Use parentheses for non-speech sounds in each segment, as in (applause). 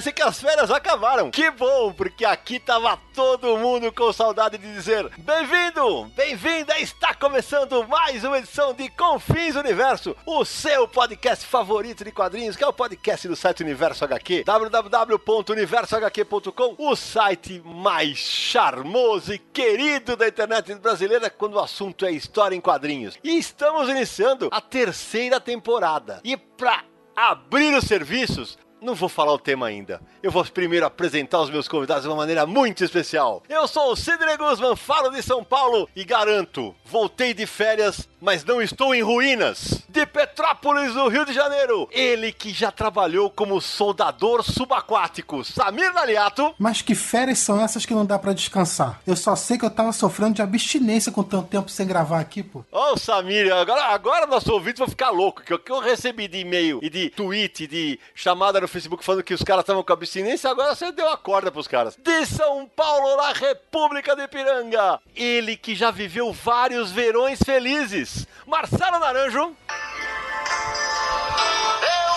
Parece que as férias acabaram. Que bom, porque aqui tava todo mundo com saudade de dizer: Bem-vindo, bem-vinda, está começando mais uma edição de Confins Universo, o seu podcast favorito de quadrinhos, que é o podcast do site Universo HQ, www.universohq.com, o site mais charmoso e querido da internet brasileira quando o assunto é história em quadrinhos. E estamos iniciando a terceira temporada. E pra abrir os serviços, não vou falar o tema ainda. Eu vou primeiro apresentar os meus convidados de uma maneira muito especial. Eu sou o Sidney Guzman, falo de São Paulo e garanto, voltei de férias, mas não estou em ruínas. De Petrópolis, no Rio de Janeiro, ele que já trabalhou como soldador subaquático, Samir Naliato. Mas que férias são essas que não dá para descansar? Eu só sei que eu tava sofrendo de abstinência com tanto tempo sem gravar aqui, pô. Ô, oh, Samir, agora, agora nosso ouvinte vai ficar louco, que o que eu recebi de e-mail e de tweet, de chamada no Facebook falando que os caras estavam com abstinência, agora você deu a corda pros caras. De São Paulo, na República de Piranga, ele que já viveu vários verões felizes, Marcelo Naranjo. Eu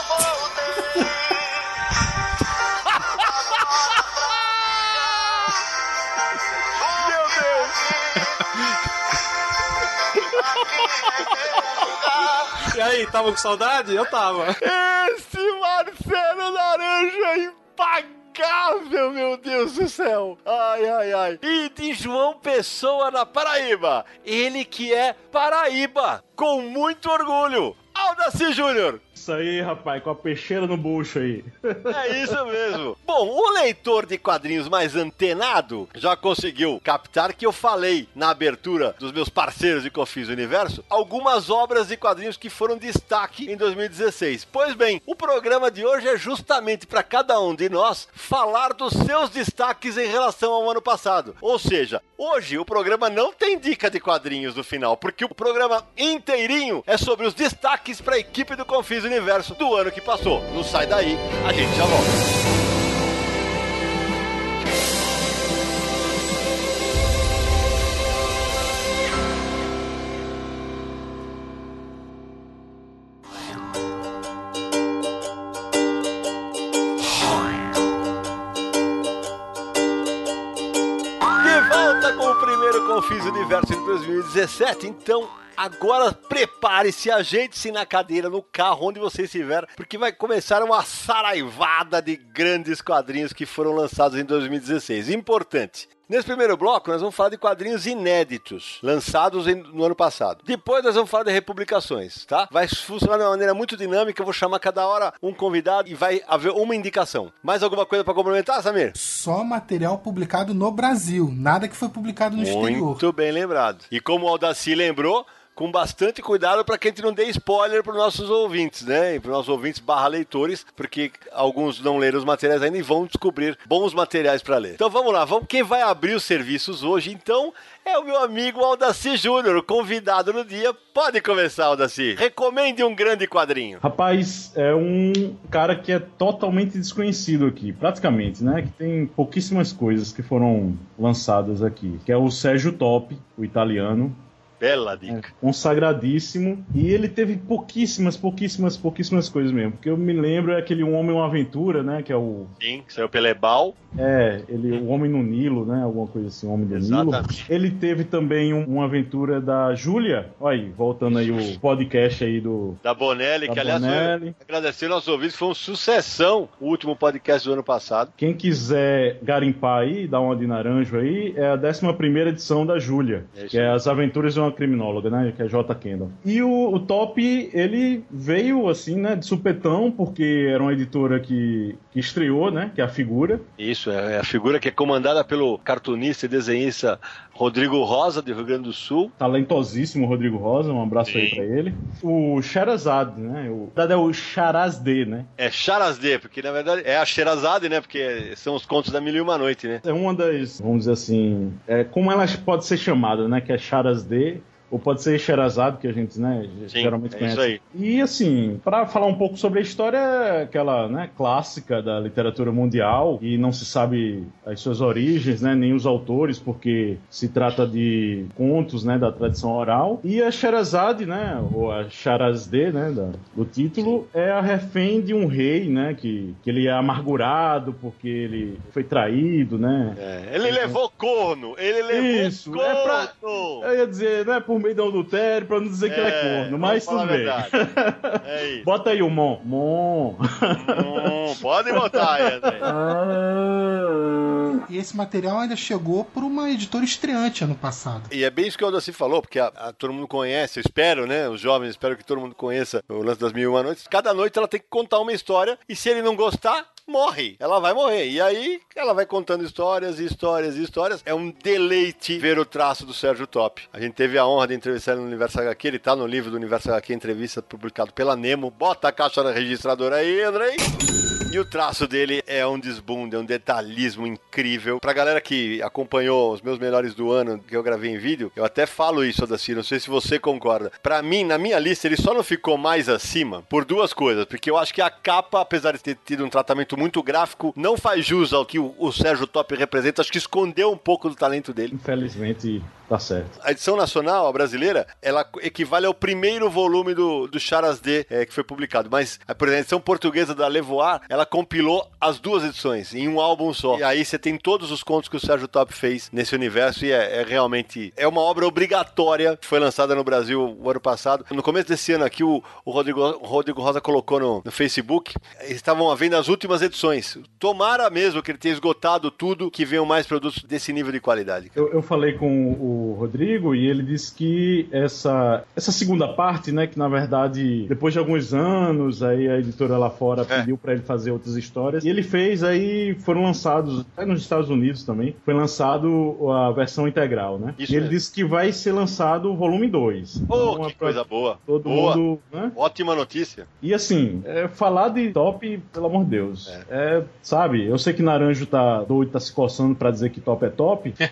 voltei. Meu Deus! E aí, tava com saudade? Eu tava. Esse Marcelo Laranja é impagável, meu Deus do céu. Ai, ai, ai. E de João Pessoa na Paraíba. Ele que é Paraíba, com muito orgulho. Aldaci Júnior. Isso aí, rapaz, com a peixeira no bucho aí. É isso mesmo. Bom, o leitor de quadrinhos mais antenado já conseguiu captar que eu falei na abertura dos meus parceiros de Confis Universo algumas obras de quadrinhos que foram destaque em 2016. Pois bem, o programa de hoje é justamente para cada um de nós falar dos seus destaques em relação ao ano passado. Ou seja, hoje o programa não tem dica de quadrinhos no final, porque o programa inteirinho é sobre os destaques para a equipe do Confis Universo universo do ano que passou. Não sai daí, a gente já volta. com o primeiro Confis Universo de 2017. Então, Agora prepare-se, ajeite-se na cadeira, no carro, onde você estiver, porque vai começar uma saraivada de grandes quadrinhos que foram lançados em 2016. Importante. Nesse primeiro bloco, nós vamos falar de quadrinhos inéditos, lançados no ano passado. Depois, nós vamos falar de republicações, tá? Vai funcionar de uma maneira muito dinâmica. Eu vou chamar cada hora um convidado e vai haver uma indicação. Mais alguma coisa para complementar, Samir? Só material publicado no Brasil, nada que foi publicado no muito exterior. Muito bem lembrado. E como o Aldaci lembrou, com bastante cuidado para que a gente não dê spoiler para os nossos ouvintes, né? Para os nossos ouvintes barra leitores, porque alguns não leram os materiais ainda e vão descobrir bons materiais para ler. Então vamos lá, vamos quem vai abrir os serviços hoje, então, é o meu amigo Aldaci Júnior, convidado no dia. Pode começar, Aldaci. Recomende um grande quadrinho. Rapaz, é um cara que é totalmente desconhecido aqui, praticamente, né? Que tem pouquíssimas coisas que foram lançadas aqui, que é o Sérgio Top, o italiano. Bela dica. É, consagradíssimo. E ele teve pouquíssimas, pouquíssimas, pouquíssimas coisas mesmo. Porque eu me lembro é aquele Um Homem Uma Aventura, né? Que é o. Sim, que saiu pelo Ebal. É, ele, o Homem no Nilo, né? Alguma coisa assim, o Homem do Exatamente. Nilo. Ele teve também um, uma aventura da Júlia. Olha aí, voltando aí o podcast aí do. Da Bonelli, da que aliás, Bonelli. agradecer nossos ouvintes, foi uma sucessão o último podcast do ano passado. Quem quiser garimpar aí, dar uma de naranjo aí, é a 11 edição da Júlia, é que é As Aventuras de uma criminóloga, né? Que é J. Kendall. E o, o Top, ele veio assim, né? De supetão, porque era uma editora que, que estreou, né? Que é a figura. Isso, é a figura que é comandada pelo cartunista e desenhista Rodrigo Rosa, do Rio Grande do Sul. Talentosíssimo Rodrigo Rosa, um abraço Sim. aí pra ele. O Sherazade, né? O, na verdade é o Charazde, né? É Charazde, porque na verdade é a Sherazade, né? Porque são os contos da Mil e Uma Noite, né? É uma das, vamos dizer assim, é, como ela pode ser chamada, né? Que é Charazde ou pode ser Sherazade, que a gente né, Sim, geralmente é conhece. Isso aí. E assim, para falar um pouco sobre a história, aquela né, clássica da literatura mundial, e não se sabe as suas origens, né, nem os autores, porque se trata de contos né, da tradição oral. E a Sherazade, né, ou a Sharazde, né, da, do título, é a refém de um rei, né, que, que ele é amargurado porque ele foi traído, né. É, ele levou corno, ele levou Isso, corno. É pra, eu ia dizer, né, por meio do adultério, pra não dizer é, que ele é corno, mas tudo bem. É (laughs) isso. Bota aí o Mon. Mon. Mon. Pode botar aí, André. E esse material ainda chegou por uma editora estreante ano passado. E é bem isso que o Aldaci falou, porque a, a, todo mundo conhece, eu espero, né? Os jovens, espero que todo mundo conheça o lance das mil e uma noites. Cada noite ela tem que contar uma história, e se ele não gostar, morre. Ela vai morrer. E aí ela vai contando histórias e histórias e histórias. É um deleite ver o traço do Sérgio Top. A gente teve a honra de entrevistar ele no Universo HQ. Ele tá no livro do Universo HQ, entrevista publicado pela Nemo. Bota a caixa registradora aí, Andrei. E o traço dele é um desbunde, é um detalhismo incrível. Pra galera que acompanhou os meus melhores do ano que eu gravei em vídeo, eu até falo isso, Adaci, não sei se você concorda. Pra mim, na minha lista, ele só não ficou mais acima por duas coisas. Porque eu acho que a capa, apesar de ter tido um tratamento muito gráfico, não faz jus ao que o, o Sérgio Top representa. Acho que escondeu um pouco do talento dele. Infelizmente, Tá certo. A edição nacional, a brasileira, ela equivale ao primeiro volume do, do Charas D é, que foi publicado. Mas, por exemplo, a edição portuguesa da Levoar, ela compilou as duas edições em um álbum só. E aí você tem todos os contos que o Sérgio Top fez nesse universo e é, é realmente... É uma obra obrigatória que foi lançada no Brasil o ano passado. No começo desse ano aqui, o, o, Rodrigo, o Rodrigo Rosa colocou no, no Facebook, estavam à venda as últimas edições. Tomara mesmo que ele tenha esgotado tudo, que venham mais produtos desse nível de qualidade. Eu, eu falei com o Rodrigo e ele disse que essa, essa segunda parte, né, que na verdade depois de alguns anos aí a editora lá fora é. pediu para ele fazer outras histórias e ele fez aí foram lançados até nos Estados Unidos também foi lançado a versão integral, né? Isso e ele disse que vai ser lançado o volume 2. Oh, então, que coisa boa. Todo boa. mundo, né? Ótima notícia. E assim, é, falar de top, pelo amor de Deus, é. é. sabe? Eu sei que Naranjo tá doido, tá se coçando para dizer que top é top. (laughs)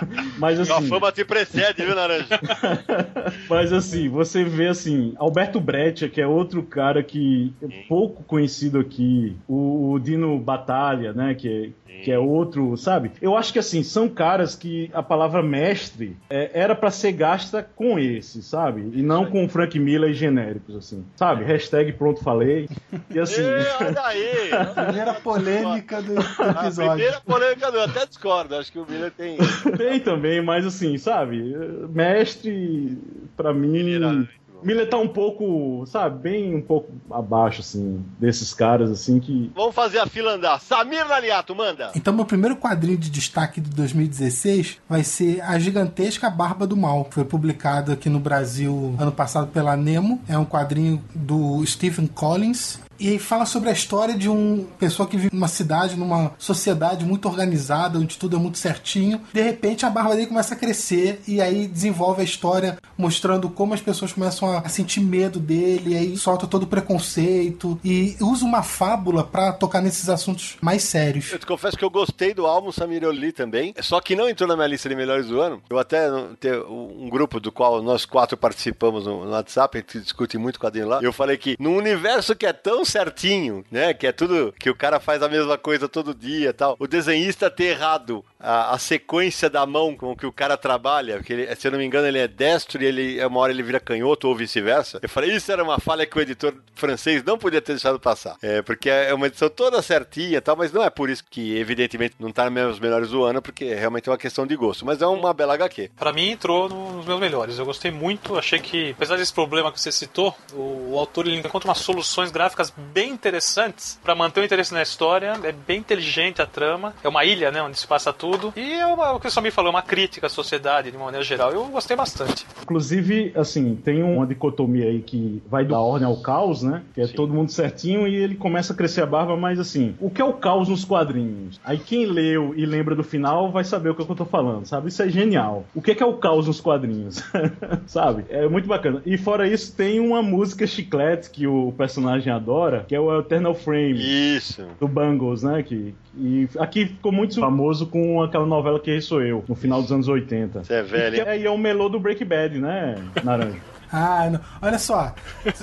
(laughs) Mas assim. A fama te precede, viu, Naranja? (laughs) Mas assim, você vê assim, Alberto Breccia, que é outro cara que é pouco conhecido aqui, o, o Dino Batalha, né? Que, que é outro, sabe? Eu acho que assim, são caras que a palavra mestre é, era para ser gasta com esse, sabe? E não com Frank Miller e genéricos, assim. Sabe? Hashtag pronto falei. E assim. (laughs) Olha aí! primeira polêmica do episódio. A primeira polêmica do. Eu até discordo, acho que o Miller tem. Tem também, mas assim, sabe? Mestre, para mim. Miller tá um pouco, sabe, bem um pouco abaixo, assim, desses caras, assim, que... Vamos fazer a fila andar. Samir Naliato, manda! Então, meu primeiro quadrinho de destaque de 2016 vai ser A Gigantesca Barba do Mal. Foi publicado aqui no Brasil ano passado pela Nemo. É um quadrinho do Stephen Collins e fala sobre a história de uma pessoa que vive numa cidade, numa sociedade muito organizada, onde tudo é muito certinho. De repente a barba dele começa a crescer e aí desenvolve a história mostrando como as pessoas começam a sentir medo dele, aí solta todo o preconceito e usa uma fábula para tocar nesses assuntos mais sérios. Eu te confesso que eu gostei do álbum Samir Oli também, só que não entrou na minha lista de melhores do ano. Eu até tenho um grupo do qual nós quatro participamos no WhatsApp, a gente discute muito quadrinho lá. Eu falei que no universo que é tão certinho, né? Que é tudo que o cara faz a mesma coisa todo dia tal. O desenhista ter errado a, a sequência da mão com que o cara trabalha, porque ele, se eu não me engano, ele é destro e ele, uma hora ele vira canhoto ou vice-versa. Eu falei, isso era uma falha que o editor francês não podia ter deixado passar. É, porque é uma edição toda certinha e tal, mas não é por isso que, evidentemente, não tá nos melhores do ano, porque é realmente uma questão de gosto. Mas é uma bela HQ. Pra mim, entrou nos meus melhores. Eu gostei muito, achei que, apesar desse problema que você citou, o, o autor ele encontra umas soluções gráficas bem interessantes para manter o interesse na história. É bem inteligente a trama. É uma ilha, né, onde se passa tudo. E é uma, o que o Samir falou, é uma crítica à sociedade de uma maneira geral. Eu gostei bastante. Inclusive, assim, tem uma dicotomia aí que vai da ordem ao caos, né? Que é Sim. todo mundo certinho e ele começa a crescer a barba, mas assim, o que é o caos nos quadrinhos? Aí quem leu e lembra do final vai saber o que, é que eu tô falando, sabe? Isso é genial. O que é, que é o caos nos quadrinhos? (laughs) sabe? É muito bacana. E fora isso, tem uma música chiclete que o personagem adora, que é o Eternal Frame. Isso. Do Bangles, né? Que, e aqui ficou muito famoso com aquela novela que sou eu, no final dos anos 80. Você é velho. E, é, e é o melô do Break Bad, né, Naranja? (laughs) Ah, não. olha só.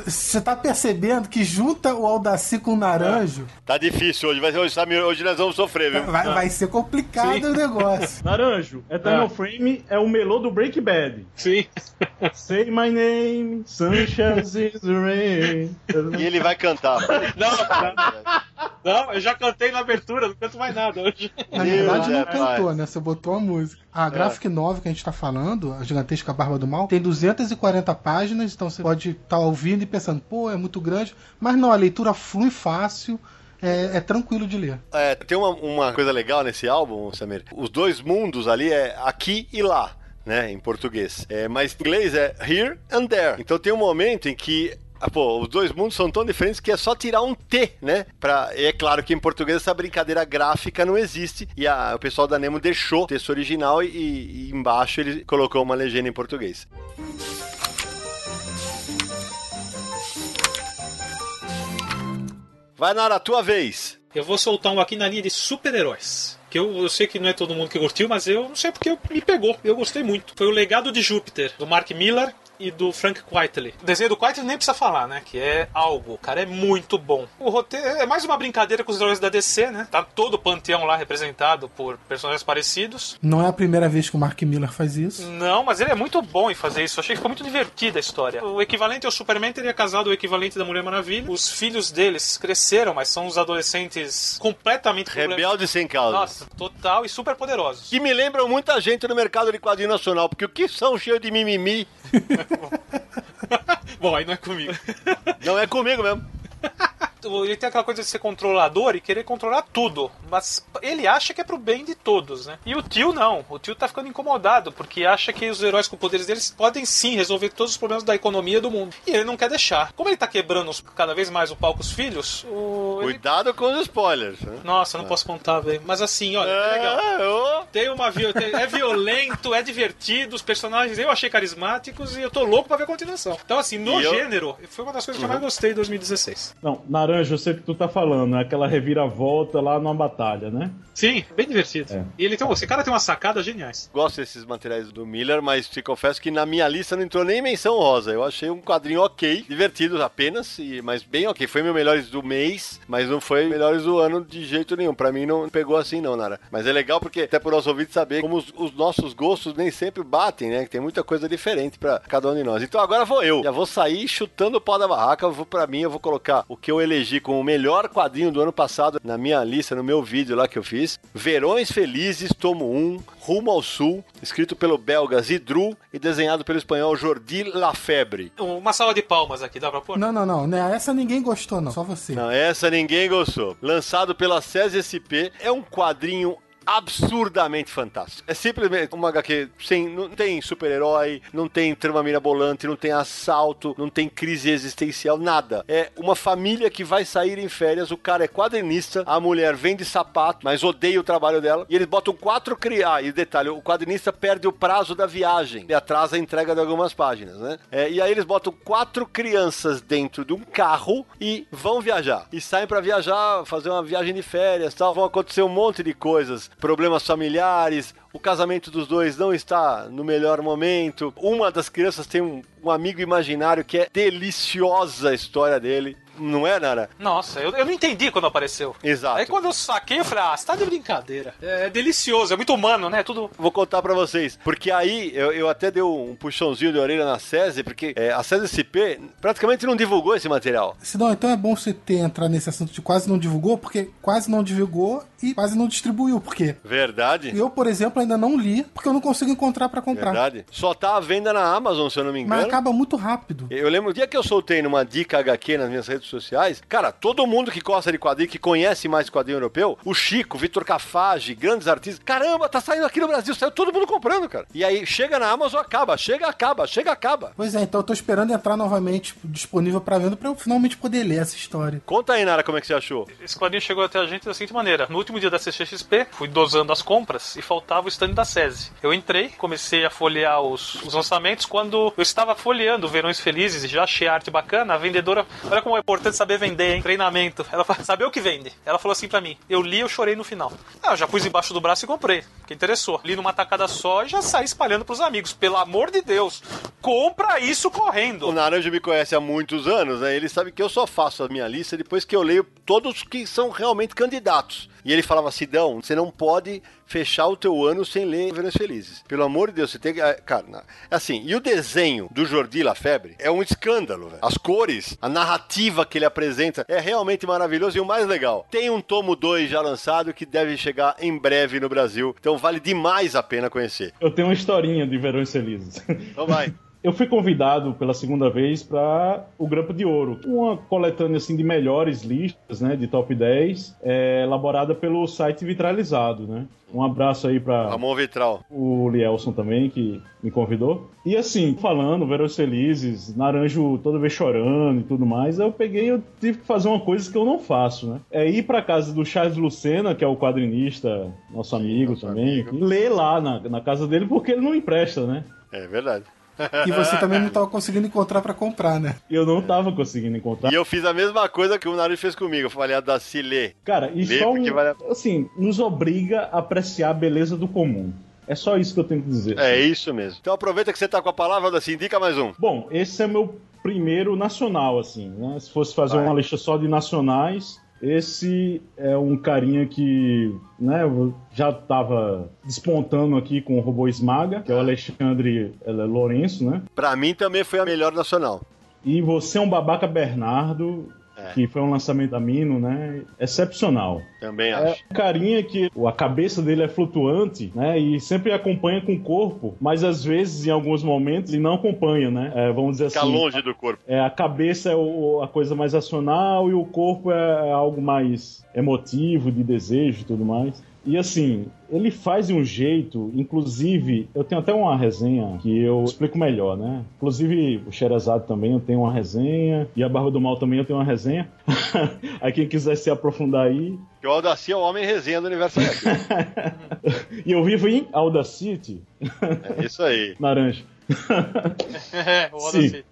Você tá percebendo que junta o Aldaci com o Naranjo. Tá difícil hoje. Vai, hoje, hoje nós vamos sofrer, viu? Vai, vai ser complicado Sim. o negócio. (laughs) Naranjo, Eternal é. Frame é o melô do Break Bad. Sim. Say my name, sunshine is rain. E ele vai cantar. (laughs) Não, não, eu já cantei na abertura, não canto mais nada hoje. Na verdade, não cantou, né? Você botou a música. A é. Graphic Novel que a gente está falando, a Gigantesca Barba do Mal, tem 240 páginas, então você pode estar tá ouvindo e pensando, pô, é muito grande, mas não, a leitura flui fácil. É, é, tranquilo de ler. É, tem uma, uma coisa legal nesse álbum, Samir. Os dois mundos ali é aqui e lá. Né, em português. É, mas em inglês é here and there. Então tem um momento em que ah, pô, os dois mundos são tão diferentes que é só tirar um T, né? Pra... E é claro que em português essa brincadeira gráfica não existe. E a... o pessoal da Nemo deixou o texto original e... e embaixo ele colocou uma legenda em português. Vai, Nara, tua vez. Eu vou soltar um aqui na linha de super-heróis. Que eu, eu, sei que não é todo mundo que curtiu, mas eu não sei porque me pegou. Eu gostei muito. Foi o Legado de Júpiter, do Mark Miller e do Frank Quitely. O desenho do Quitely nem precisa falar, né? Que é algo. O cara é muito bom. O roteiro é mais uma brincadeira com os heróis da DC, né? Tá todo o panteão lá representado por personagens parecidos. Não é a primeira vez que o Mark Miller faz isso. Não, mas ele é muito bom em fazer isso. Eu achei que ficou muito divertida a história. O equivalente ao Superman teria casado o equivalente da Mulher Maravilha. Os filhos deles cresceram, mas são os adolescentes completamente rebeldes sem causa. Nossa, total e super poderosos. Que me lembram muita gente no mercado de quadrinho nacional, porque o que são cheios de mimimi (laughs) (laughs) Bom, aí não é comigo. Não é comigo mesmo. (laughs) ele tem aquela coisa de ser controlador e querer controlar tudo. Mas ele acha que é pro bem de todos, né? E o tio não. O tio tá ficando incomodado porque acha que os heróis com poderes deles podem sim resolver todos os problemas da economia do mundo. E ele não quer deixar. Como ele tá quebrando cada vez mais o pau com os filhos, o... Cuidado ele... com os spoilers. Né? Nossa, não é. posso contar, velho. Mas assim, olha, é, legal. Tem uma é violento, é divertido, os personagens eu achei carismáticos e eu tô louco pra ver a continuação. Então, assim, no e gênero, eu... foi uma das coisas uhum. que eu mais gostei em 2016. Não, Naranja, eu sei que tu tá falando, é aquela reviravolta lá numa batalha, né? Sim, bem divertido. É. E ele tem, esse cara tem umas sacadas geniais. Gosto desses materiais do Miller, mas te confesso que na minha lista não entrou nem menção rosa. Eu achei um quadrinho ok, divertido apenas, e, mas bem ok. Foi meu melhores do mês, mas não foi melhores do ano de jeito nenhum. Pra mim não pegou assim não, Nara. Mas é legal porque até pro nosso ouvido saber como os, os nossos gostos nem sempre batem, né? Que tem muita coisa diferente para cada um de nós. Então agora vou eu. Já vou sair chutando o pau da barraca. Vou para mim, eu vou colocar o que eu elegi como o melhor quadrinho do ano passado na minha lista, no meu vídeo lá que eu fiz. Verões Felizes, tomo 1, Rumo ao Sul, escrito pelo belga Zidru e desenhado pelo espanhol Jordi Lafebre. Uma sala de palmas aqui, dá pra pôr? Não, não, não. Né, essa ninguém gostou, não. Só você. Não, essa ninguém gostou. Lançado pela SESI SP, é um quadrinho absurdamente fantástico. É simplesmente uma HQ sem. Não tem super-herói, não tem trama mirabolante, não tem assalto, não tem crise existencial, nada. É uma família que vai sair em férias, o cara é quadrinista, a mulher vende sapato, mas odeia o trabalho dela, e eles botam quatro crianças. Ah, e detalhe, o quadrinista perde o prazo da viagem e atrasa a entrega de algumas páginas, né? É, e aí eles botam quatro crianças dentro de um carro e vão viajar. E saem para viajar, fazer uma viagem de férias tal. Vão acontecer um monte de coisas problemas familiares, o casamento dos dois não está no melhor momento. Uma das crianças tem um, um amigo imaginário que é deliciosa a história dele não é, Nara? Nossa, eu, eu não entendi quando apareceu. Exato. Aí quando eu saquei, eu falei, ah, você tá de brincadeira. É, é delicioso, é muito humano, né? Tudo. Vou contar pra vocês. Porque aí eu, eu até dei um puxãozinho de orelha na SESI, porque é, a SESI SP praticamente não divulgou esse material. Se não, então é bom você ter entrar nesse assunto de quase não divulgou, porque quase não divulgou e quase não distribuiu. Por quê? Verdade. Eu, por exemplo, ainda não li, porque eu não consigo encontrar para comprar. Verdade. Só tá à venda na Amazon, se eu não me engano. Mas acaba muito rápido. Eu lembro o dia que eu soltei numa dica HQ nas minhas redes redes sociais, cara, todo mundo que gosta de quadrinho, que conhece mais quadrinho europeu, o Chico, Vitor Cafage, grandes artistas, caramba, tá saindo aqui no Brasil, saiu todo mundo comprando, cara. E aí chega na Amazon, acaba, chega, acaba, chega, acaba. Pois é, então eu tô esperando entrar novamente disponível pra venda pra eu finalmente poder ler essa história. Conta aí, Nara, como é que você achou? Esse quadrinho chegou até a gente da seguinte maneira. No último dia da CCXP, fui dosando as compras e faltava o stand da SESI. Eu entrei, comecei a folhear os, os lançamentos. Quando eu estava folheando Verões Felizes e já achei a arte bacana, a vendedora, olha como é importante saber vender, hein? Treinamento. Ela fala, saber o que vende. Ela falou assim pra mim, eu li, eu chorei no final. Ah, eu já pus embaixo do braço e comprei, que interessou. Li numa tacada só e já saí espalhando pros amigos. Pelo amor de Deus, compra isso correndo. O Naranja me conhece há muitos anos, né? Ele sabe que eu só faço a minha lista depois que eu leio todos que são realmente candidatos. E ele falava, Sidão, você não pode fechar o teu ano sem ler Verões Felizes. Pelo amor de Deus, você tem que... é, Cara, na- assim, e o desenho do Jordi Lafebre é um escândalo, velho. As cores, a narrativa que ele apresenta é realmente maravilhoso e o mais legal, tem um tomo 2 já lançado que deve chegar em breve no Brasil, então vale demais a pena conhecer. Eu tenho uma historinha de Verões Felizes. Então vai. (laughs) Eu fui convidado pela segunda vez para o Grampo de Ouro, uma coletânea assim de melhores listas, né, de top 10, é, elaborada pelo site Vitralizado, né? Um abraço aí para Ramon Vitral. o Lielson também, que me convidou. E assim, falando, Verões Felizes, Naranjo toda vez chorando e tudo mais, eu peguei e eu tive que fazer uma coisa que eu não faço, né? É ir pra casa do Charles Lucena, que é o quadrinista, nosso amigo nosso também, amigo. ler lá na, na casa dele, porque ele não empresta, né? É verdade. E você também não (laughs) tava conseguindo encontrar pra comprar, né? Eu não tava conseguindo encontrar. E eu fiz a mesma coisa que o Naruto fez comigo. Eu falei a da Cile. Cara, e Lê, só um, vale assim, nos obriga a apreciar a beleza do comum. É só isso que eu tenho que dizer. É isso mesmo. Então aproveita que você tá com a palavra, assim, indica mais um. Bom, esse é meu primeiro nacional, assim, né? Se fosse fazer Vai. uma lista só de nacionais, esse é um carinha que, né, já tava despontando aqui com o Robô Esmaga, que é o Alexandre eh, Lourenço, né? Pra mim também foi a melhor nacional. E Você é um Babaca Bernardo, É. que foi um lançamento da Mino, né? Excepcional. Também É acho. um carinha que a cabeça dele é flutuante, né? E sempre acompanha com o corpo, mas às vezes, em alguns momentos, ele não acompanha, né? É, vamos dizer Fica assim. longe do corpo. É, a cabeça é o- a coisa mais racional e o corpo é algo mais emotivo, de desejo e tudo mais. E assim, ele faz de um jeito, inclusive, eu tenho até uma resenha que eu explico melhor, né? Inclusive, o Xerazade também eu tenho uma resenha, e a Barba do Mal também eu tenho uma resenha. (laughs) aí quem quiser se aprofundar aí. Que o Aldaci é o homem resenha do universo. (laughs) E eu vivo em Audacity, É isso aí. (laughs) Naranja. É, o Sim.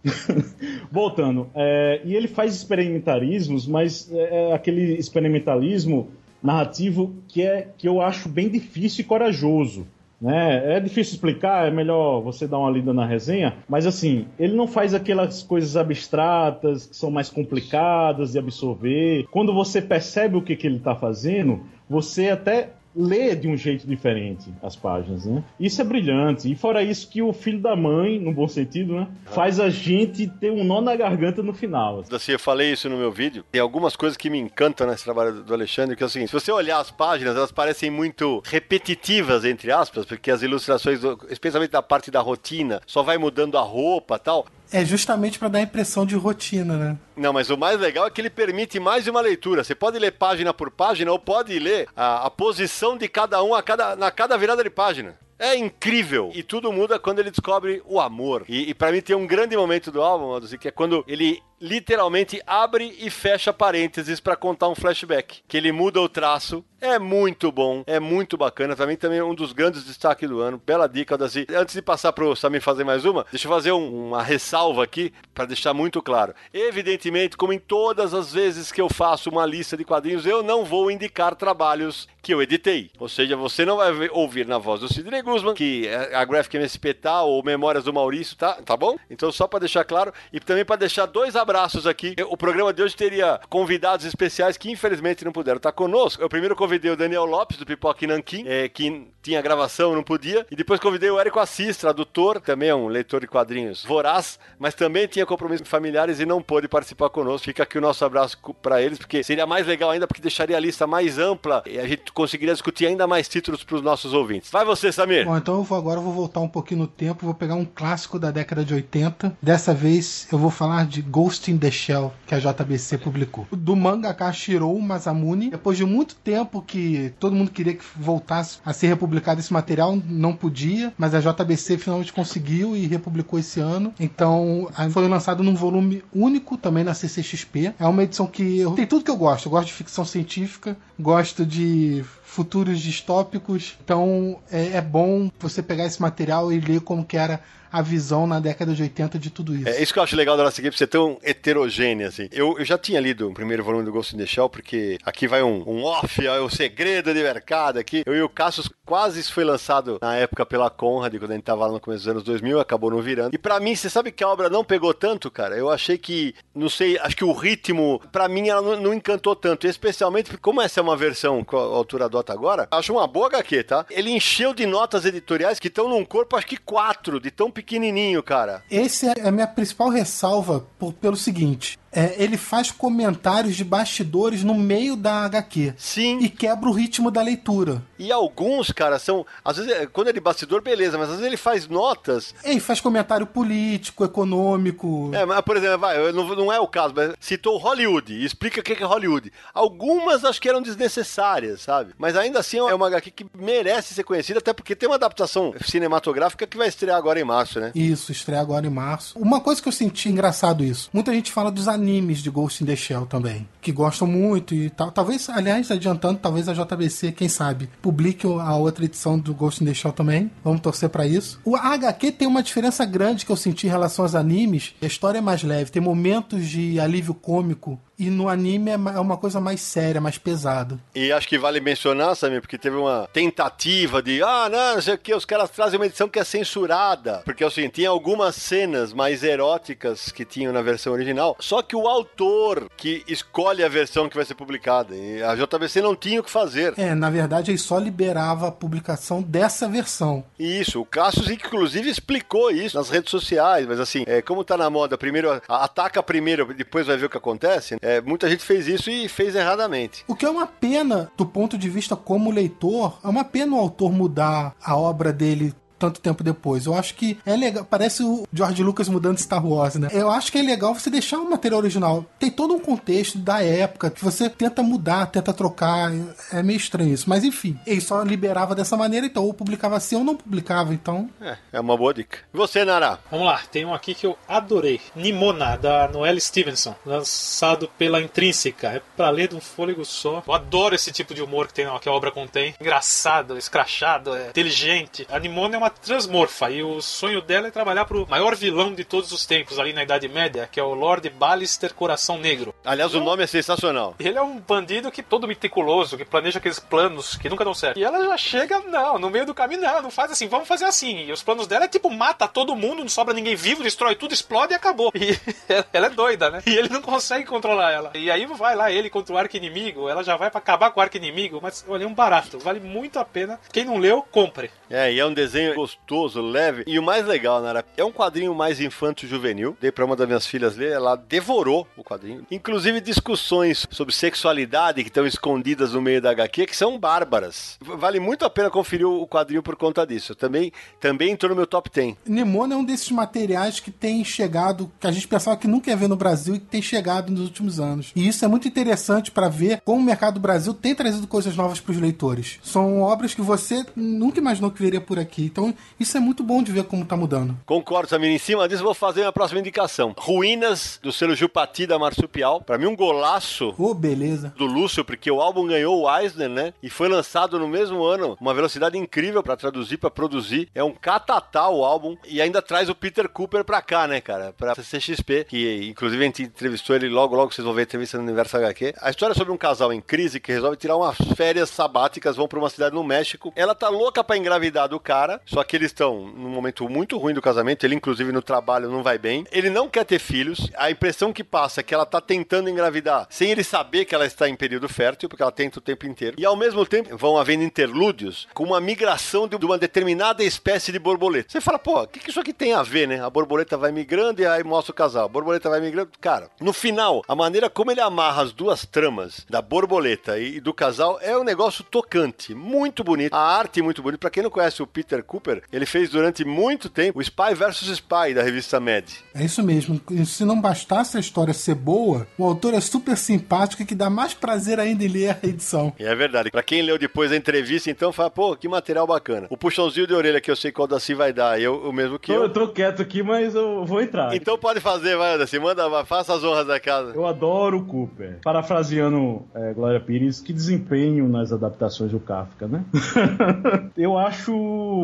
Voltando, é, e ele faz experimentarismos, mas é, é aquele experimentalismo narrativo que é que eu acho bem difícil e corajoso. Né? É difícil explicar, é melhor você dar uma lida na resenha, mas assim, ele não faz aquelas coisas abstratas que são mais complicadas de absorver. Quando você percebe o que, que ele está fazendo, você até lê de um jeito diferente as páginas, né? Isso é brilhante. E fora isso que o filho da mãe, no bom sentido, né? Faz a gente ter um nó na garganta no final. Assim, eu falei isso no meu vídeo. Tem algumas coisas que me encantam nesse trabalho do Alexandre, que é o seguinte: se você olhar as páginas, elas parecem muito repetitivas, entre aspas, porque as ilustrações, especialmente da parte da rotina, só vai mudando a roupa e tal. É justamente pra dar a impressão de rotina, né? Não, mas o mais legal é que ele permite mais de uma leitura. Você pode ler página por página ou pode ler a, a posição de cada um a cada, na cada virada de página. É incrível. E tudo muda quando ele descobre o amor. E, e para mim tem um grande momento do álbum, Aldo, que é quando ele literalmente abre e fecha parênteses para contar um flashback. Que ele muda o traço. É muito bom, é muito bacana. Pra mim também é um dos grandes destaques do ano. Bela dica, Aldaci. Antes de passar pro Samir fazer mais uma, deixa eu fazer um- uma ressalva aqui para deixar muito claro. Evidentemente, como em todas as vezes que eu faço uma lista de quadrinhos, eu não vou indicar trabalhos que eu editei. Ou seja, você não vai ouvir na voz do Sidney Guzman, que é a Graphic MSP tá, ou Memórias do Maurício, tá? Tá bom? Então, só para deixar claro, e também para deixar dois abraços aqui. O programa de hoje teria convidados especiais que infelizmente não puderam estar conosco. Eu primeiro convidei o Daniel Lopes, do Pipoca e Nanquim, é, que tinha gravação, não podia. E depois convidei o Érico Assis, tradutor, também é um leitor de quadrinhos voraz, mas também tinha compromissos familiares e não pôde participar conosco. Fica aqui o nosso abraço para eles, porque seria mais legal ainda, porque deixaria a lista mais ampla e a gente conseguiria discutir ainda mais títulos para os nossos ouvintes. Vai você, Samir. Bom, então eu vou agora eu vou voltar um pouquinho no tempo, vou pegar um clássico da década de 80. Dessa vez eu vou falar de Ghost in the Shell, que a JBC publicou. Do mangaka Shirou Masamune, depois de muito tempo que todo mundo queria que voltasse a ser republicado esse material, não podia, mas a JBC finalmente conseguiu e republicou esse ano. Então, foi lançado num volume único também na CCXP. É uma edição que eu... tem tudo que eu gosto. Eu gosto de ficção científica, gosto de futuros distópicos. Então é, é, bom você pegar esse material e ler como que era a visão na década de 80 de tudo isso. É isso que eu acho legal da nossa equipe ser tão heterogênea, assim. Eu, eu já tinha lido o primeiro volume do Ghost in the Shell, porque aqui vai um, um off, é o segredo de mercado aqui. Eu e o Cassius quase isso foi lançado na época pela Conrad, quando a gente tava lá no começo dos anos 2000, acabou não virando. E para mim, você sabe que a obra não pegou tanto, cara? Eu achei que, não sei, acho que o ritmo, para mim, ela não, não, encantou tanto. Especialmente porque, como essa é uma versão com a altura dota agora, acho uma boa HQ, tá? Ele encheu de notas editoriais que estão num corpo, acho que quatro, de tão pequenininho, cara. Esse é a minha principal ressalva por, pelo seguinte é, ele faz comentários de bastidores no meio da HQ. Sim. E quebra o ritmo da leitura. E alguns, cara, são. Às vezes, é, quando é de bastidor, beleza, mas às vezes ele faz notas. Ele faz comentário político, econômico. É, mas, por exemplo, vai, não, não é o caso, mas citou Hollywood e explica o que é Hollywood. Algumas acho que eram desnecessárias, sabe? Mas ainda assim é uma HQ que merece ser conhecida, até porque tem uma adaptação cinematográfica que vai estrear agora em março, né? Isso, estreia agora em março. Uma coisa que eu senti engraçado isso. Muita gente fala dos animes animes de Ghost in the Shell também, que gostam muito e tal. Talvez, aliás, adiantando, talvez a JBC, quem sabe, publique a outra edição do Ghost in the Shell também. Vamos torcer para isso. O HQ tem uma diferença grande que eu senti em relação aos animes. A história é mais leve, tem momentos de alívio cômico e no anime é, é uma coisa mais séria, mais pesada. E acho que vale mencionar, Samir, porque teve uma tentativa de, ah, não, não sei o que, os caras trazem uma edição que é censurada. Porque assim, tinha algumas cenas mais eróticas que tinham na versão original, só que o autor que escolhe a versão que vai ser publicada. E a JBC não tinha o que fazer. É, na verdade, ele só liberava a publicação dessa versão. Isso, o Cassius, inclusive, explicou isso nas redes sociais, mas assim, é, como tá na moda, primeiro ataca primeiro, depois vai ver o que acontece. É, muita gente fez isso e fez erradamente. O que é uma pena do ponto de vista como leitor, é uma pena o autor mudar a obra dele tanto tempo depois. Eu acho que é legal. Parece o George Lucas mudando Star Wars, né? Eu acho que é legal você deixar o material original. Tem todo um contexto da época que você tenta mudar, tenta trocar. É meio estranho isso. Mas enfim, ele só liberava dessa maneira, então ou publicava assim ou não publicava, então. É, é uma boa dica. E você, Nara? Vamos lá, tem um aqui que eu adorei. Nimona, da Noelle Stevenson, lançado pela Intrínseca. É pra ler de um fôlego só. Eu adoro esse tipo de humor que, tem, que a obra contém. Engraçado, escrachado, é inteligente. A Nimona é uma uma transmorfa e o sonho dela é trabalhar pro maior vilão de todos os tempos ali na Idade Média, que é o Lord Ballister Coração Negro. Aliás, o nome é sensacional. Ele é um bandido que todo meticuloso, que planeja aqueles planos que nunca dão certo. E ela já chega, não, no meio do caminho, não, não faz assim, vamos fazer assim. E os planos dela é tipo, mata todo mundo, não sobra ninguém vivo, destrói tudo, explode e acabou. E (laughs) ela é doida, né? E ele não consegue controlar ela. E aí vai lá ele contra o arco inimigo, ela já vai para acabar com o arco inimigo, mas olha, é um barato, vale muito a pena. Quem não leu, compre. É, e é um desenho gostoso, leve. E o mais legal, Nara, é um quadrinho mais infanto-juvenil. Dei pra uma das minhas filhas ler, ela devorou o quadrinho. Inclusive discussões sobre sexualidade que estão escondidas no meio da HQ, que são bárbaras. Vale muito a pena conferir o quadrinho por conta disso. Também, também entrou no meu top 10. Nimona é um desses materiais que tem chegado, que a gente pensava que nunca ia ver no Brasil e que tem chegado nos últimos anos. E isso é muito interessante para ver como o mercado do Brasil tem trazido coisas novas para os leitores. São obras que você nunca imaginou que veria por aqui. Então, isso é muito bom de ver como tá mudando. Concordo, Samir. Em cima disso, vou fazer a próxima indicação. Ruínas, do selo Jupati da Marsupial. Pra mim, um golaço. Oh, beleza. Do Lúcio, porque o álbum ganhou o Eisner, né? E foi lançado no mesmo ano. Uma velocidade incrível para traduzir, para produzir. É um catatal o álbum. E ainda traz o Peter Cooper pra cá, né, cara? Pra CXP. Que, inclusive, a gente entrevistou ele logo, logo vocês vão ver a entrevista no Universo HQ. A história é sobre um casal em crise que resolve tirar umas férias sabáticas, vão pra uma cidade no México. Ela tá louca pra engravidar do cara, só que eles estão num momento muito ruim do casamento. Ele, inclusive, no trabalho não vai bem. Ele não quer ter filhos. A impressão que passa é que ela tá tentando engravidar sem ele saber que ela está em período fértil, porque ela tenta o tempo inteiro. E ao mesmo tempo vão havendo interlúdios com uma migração de uma determinada espécie de borboleta. Você fala, pô, o que, que isso aqui tem a ver, né? A borboleta vai migrando e aí mostra o casal. A borboleta vai migrando. Cara, no final, a maneira como ele amarra as duas tramas da borboleta e do casal é um negócio tocante, muito bonito. A arte é muito bonita. Pra quem não conhece o Peter Cooper, ele fez durante muito tempo o Spy vs Spy da revista Mad. É isso mesmo. Se não bastasse a história ser boa, o autor é super simpático e que dá mais prazer ainda em ler a edição. E é verdade. Pra quem leu depois da entrevista, então fala, pô, que material bacana. O puxãozinho de orelha que eu sei que o Daci vai dar, eu o mesmo que Tô- eu. eu tô quieto aqui, mas eu vou entrar. Então pode fazer, vai, Daci. Manda, vai, faça as honras da casa. Eu adoro o Cooper. Parafraseando é, Glória Pires, que desempenho nas adaptações do Kafka, né? (laughs) eu acho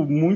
muito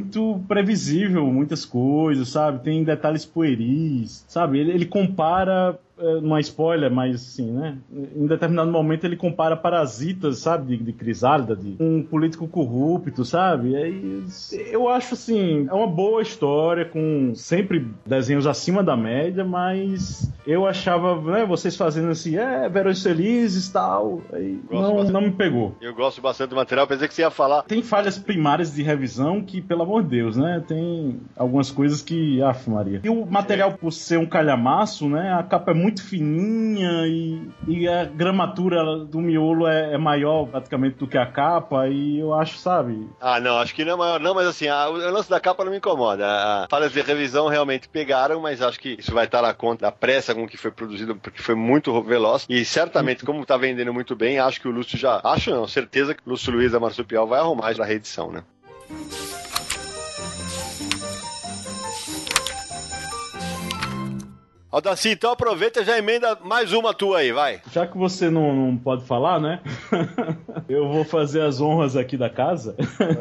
previsível muitas coisas, sabe? Tem detalhes pueris, sabe? Ele, ele compara. É, Não é spoiler, mas assim, né? Em determinado momento ele compara parasitas, sabe? De, de Crisálida, de um político corrupto, sabe? Aí, eu acho assim, é uma boa história, com sempre desenhos acima da média, mas eu achava, né, vocês fazendo assim, é, Verões Felizes e tal, aí não, bastante. não me pegou. Eu gosto bastante do material, pensei que você ia falar. Tem falhas primárias de revisão que, pelo amor de Deus, né? Tem algumas coisas que. Aff, Maria. E o material, por ser um calhamaço, né? A capa é muito fininha e, e a gramatura do miolo é, é maior praticamente do que a capa. E eu acho, sabe? Ah, não, acho que não é maior, não, mas assim, a- o lance da capa não me incomoda. A de revisão realmente pegaram, mas acho que isso vai estar na conta da pressa com que foi produzido, porque foi muito veloz. E certamente, como tá vendendo muito bem, acho que o Lúcio já. Acho não, certeza que o Lúcio Luiz da Marsupial vai arrumar isso pra reedição, né? Aldaci, então aproveita e já emenda mais uma tua aí, vai. Já que você não, não pode falar, né? (laughs) eu vou fazer as honras aqui da casa.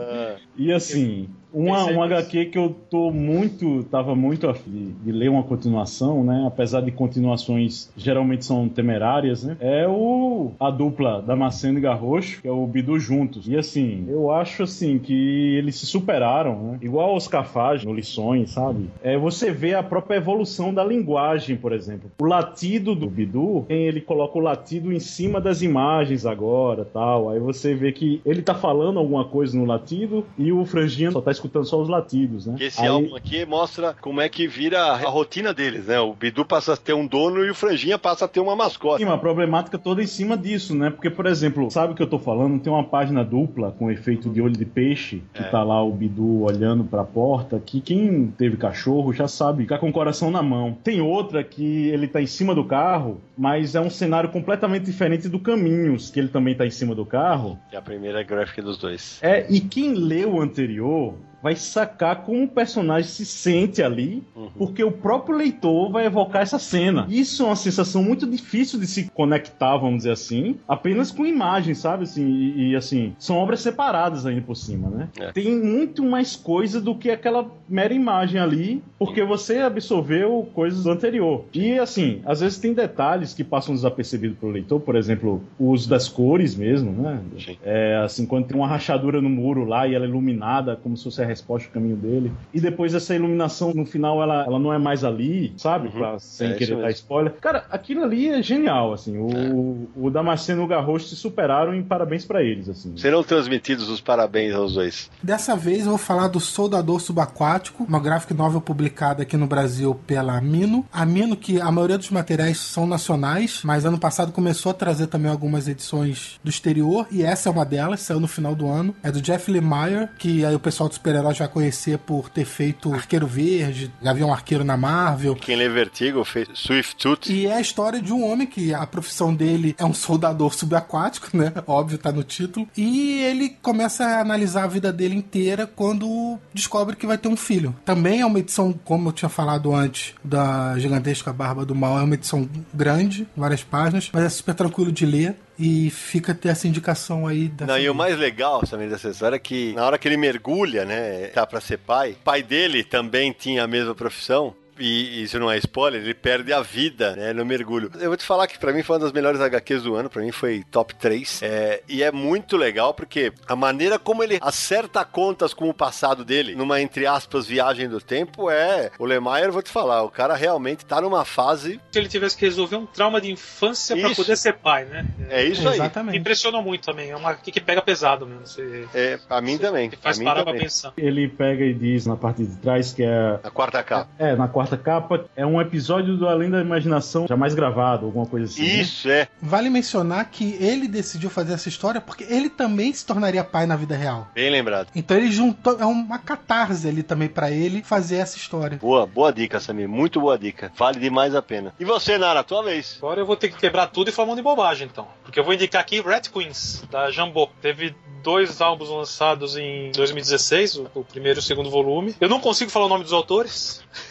(laughs) e assim, uma, um nisso. HQ que eu tô muito. tava muito afim de, ler uma continuação, né? Apesar de continuações geralmente são temerárias, né? É o a dupla Damasceno e Garrocho, que é o Bidu juntos. E assim, eu acho assim que eles se superaram, né? Igual os Cafage no Lições, sabe? É, você vê a própria evolução da linguagem, por exemplo. O latido do Bidu, ele coloca o latido em cima das imagens agora, tal. Aí você vê que ele tá falando alguma coisa no latido e o Franjinha só tá escutando só os latidos, né? Que esse Aí- álbum aqui mostra como é que vira a rotina deles, né? O Bidu passa a ter um dono e o Franjinha passa a ter uma mascote. Sim, uma problemática toda em cima disso, né? Porque, por exemplo, sabe o que eu tô falando? Tem uma página dupla com efeito de olho de peixe, que É. tá lá o Bidu olhando pra porta, que quem teve cachorro já sabe, fica com o coração na mão. Tem outra que ele tá em cima do carro, mas é um cenário completamente diferente do Caminhos, que ele também tá em cima do carro. É a primeira graphic dos dois. É, e quem lê o anterior vai sacar como o personagem se sente ali, Uhum. porque o próprio leitor vai evocar essa cena. Isso é uma sensação muito difícil de se conectar, vamos dizer assim, apenas com imagens, sabe? Assim, e, e, assim, são obras separadas ainda por cima, né? É. Tem muito mais coisa do que aquela mera imagem ali, porque você absorveu coisas do anterior. E assim, às vezes tem detalhes que passam desapercebidos pro leitor, por exemplo, o uso das cores mesmo, né? Sim. É, assim, quando tem uma rachadura no muro lá e ela é iluminada como se fosse a resposta ao caminho dele. E depois essa iluminação, no final, ela, ela não é mais ali, sabe? Uhum. Pra- sem É querer dar spoiler. Cara, aquilo ali é genial, assim. O, o Damasceno e o Garrocho se superaram e parabéns pra eles, assim. Serão transmitidos os parabéns aos dois. Dessa vez eu vou falar do Soldador Subaquático, uma graphic novel publicada aqui no Brasil pela Amino. Amino, que a maioria dos materiais são nacionais, mas ano passado começou a trazer também algumas edições do exterior, e essa é uma delas, saiu no final do ano. É do Jeff Lemire, que aí o pessoal do super-herói já conhecia por ter feito Arqueiro Verde, Gavião Arqueiro na Marvel. Quem lê Vertigo fez Swift Tooth. E é a história de um homem que a profissão dele é um soldador subaquático, né? (laughs) Óbvio, tá no título. E ele começa a analisar a vida dele inteira quando descobre que vai ter um filho. Também é uma edição, como eu tinha falado antes, da Gigantesca Barba do Mal. É uma edição grande, várias páginas, mas é super tranquilo de ler. E fica ter essa indicação aí da. Não, e o mais legal também dessa história é que na hora que ele mergulha, né, tá pra ser pai, o pai dele também tinha a mesma profissão. E isso não é spoiler, ele perde a vida né, no mergulho. Eu vou te falar que pra mim foi uma das melhores HQs do ano, pra mim foi top 3. É, e é muito legal porque a maneira como ele acerta contas com o passado dele, numa entre aspas viagem do tempo, é. O Lemaier, vou te falar, o cara realmente tá numa fase. Se ele tivesse que resolver um trauma de infância pra Isso. poder ser pai, né? É isso aí. Me Exatamente. impressionou muito também. É uma que pega pesado mesmo. Você, É, a mim também. você faz a mim parar pra também. pensar. Ele pega e diz na parte de trás que é. A quarta capa. É, na quarta capa, é um episódio do Além da Imaginação jamais gravado, alguma coisa assim. né? Isso, é. Vale mencionar que ele decidiu fazer essa história porque ele também se tornaria pai na vida real. Bem lembrado. Então ele juntou, é uma catarse ali também pra ele fazer essa história. Boa, boa dica, Samir. Muito boa dica. Vale demais a pena. E você, Nara, tua vez. Agora eu vou ter que quebrar tudo e falar um monte de bobagem, então. Porque eu vou indicar aqui Rat Queens, da Jambô. Teve dois álbuns lançados em 2016, o, o primeiro e o segundo volume. Eu não consigo falar o nome dos autores. (laughs)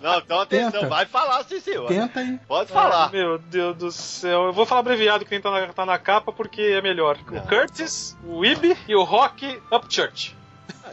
Não, então atenção. Tenta. Vai falar, senhor. Tenta aí. Pode falar. Ai, meu Deus do céu. Eu vou falar abreviado que nem tá na, tá na capa porque é melhor. Não. O Curtis, o Ibe e o Rock Upchurch.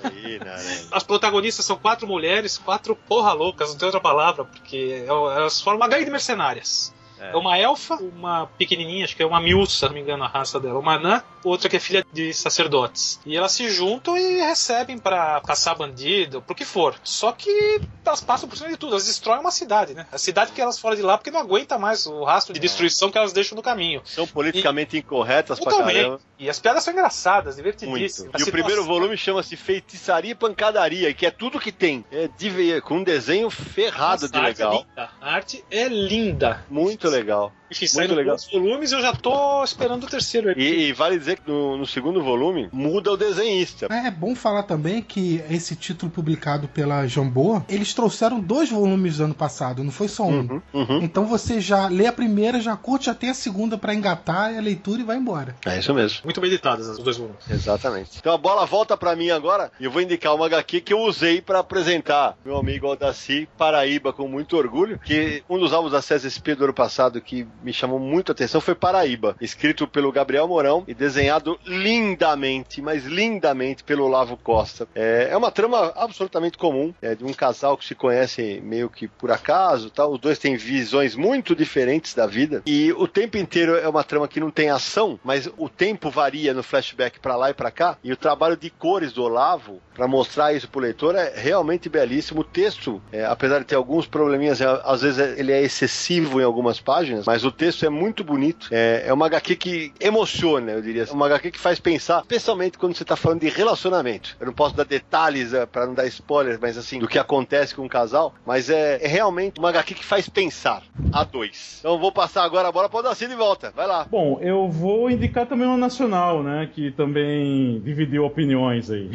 Aí, Nara. As protagonistas são quatro mulheres, quatro porra loucas, não tem outra palavra, porque elas formam uma gangue de mercenárias. É. É uma elfa, uma pequenininha, acho que é uma miúça, se não me engano a raça dela, uma anã, outra que é filha de sacerdotes. E elas se juntam e recebem pra caçar bandido, pro que for. Só que elas passam por cima de tudo, elas destroem uma cidade, né? A cidade que elas fora de lá porque não aguenta mais o rastro de destruição que elas deixam no caminho. São politicamente incorretas pra caramba. E as piadas são engraçadas, Muito. divertidíssimas. E o Assim, primeiro nossa, volume chama-se Feitiçaria e Pancadaria, que é tudo que tem. É de- com um desenho ferrado nossa, de a arte é legal. linda. A arte é linda. Muito legal. Enfim, saindo legal. dois volumes, eu já tô esperando o terceiro. E, e vale dizer que no, no segundo volume muda o desenhista. É bom falar também que esse título publicado pela Jambô, eles trouxeram dois volumes ano passado, não foi só um. Uhum, uhum. Então você já lê a primeira, já curte, já tem a segunda pra engatar a leitura e vai embora. É isso mesmo. Muito meditadas os dois volumes. Exatamente. Então a bola volta pra mim agora e eu vou indicar uma HQ que eu usei pra apresentar meu amigo Aldaci Paraíba com muito orgulho, que um dos álbuns da CSSP do ano passado que me chamou muito a atenção foi Paraíba, escrito pelo Gabriel Mourão e desenhado lindamente, mas lindamente pelo Lavo Costa. É, é uma trama absolutamente comum, é de um casal que se conhece meio que por acaso, tal. Os dois têm visões muito diferentes da vida e o tempo inteiro é uma trama que não tem ação, mas o tempo varia no flashback pra lá e pra cá e o trabalho de cores do Olavo pra mostrar isso pro leitor é realmente belíssimo. O texto, é, apesar de ter alguns probleminhas, é, às vezes é- ele é excessivo em algumas páginas, mas o texto é muito bonito. É, é uma HQ que emociona, eu diria. É uma HQ que faz pensar, especialmente quando você tá falando de relacionamento. Eu não posso dar detalhes é, pra não dar spoilers, mas assim, do que acontece com um casal, mas é, é realmente uma HQ que faz pensar. A dois. Então vou passar agora a bola pro Daci de volta. Vai lá. Bom, eu vou indicar também uma nacional, né? Que também dividiu opiniões aí.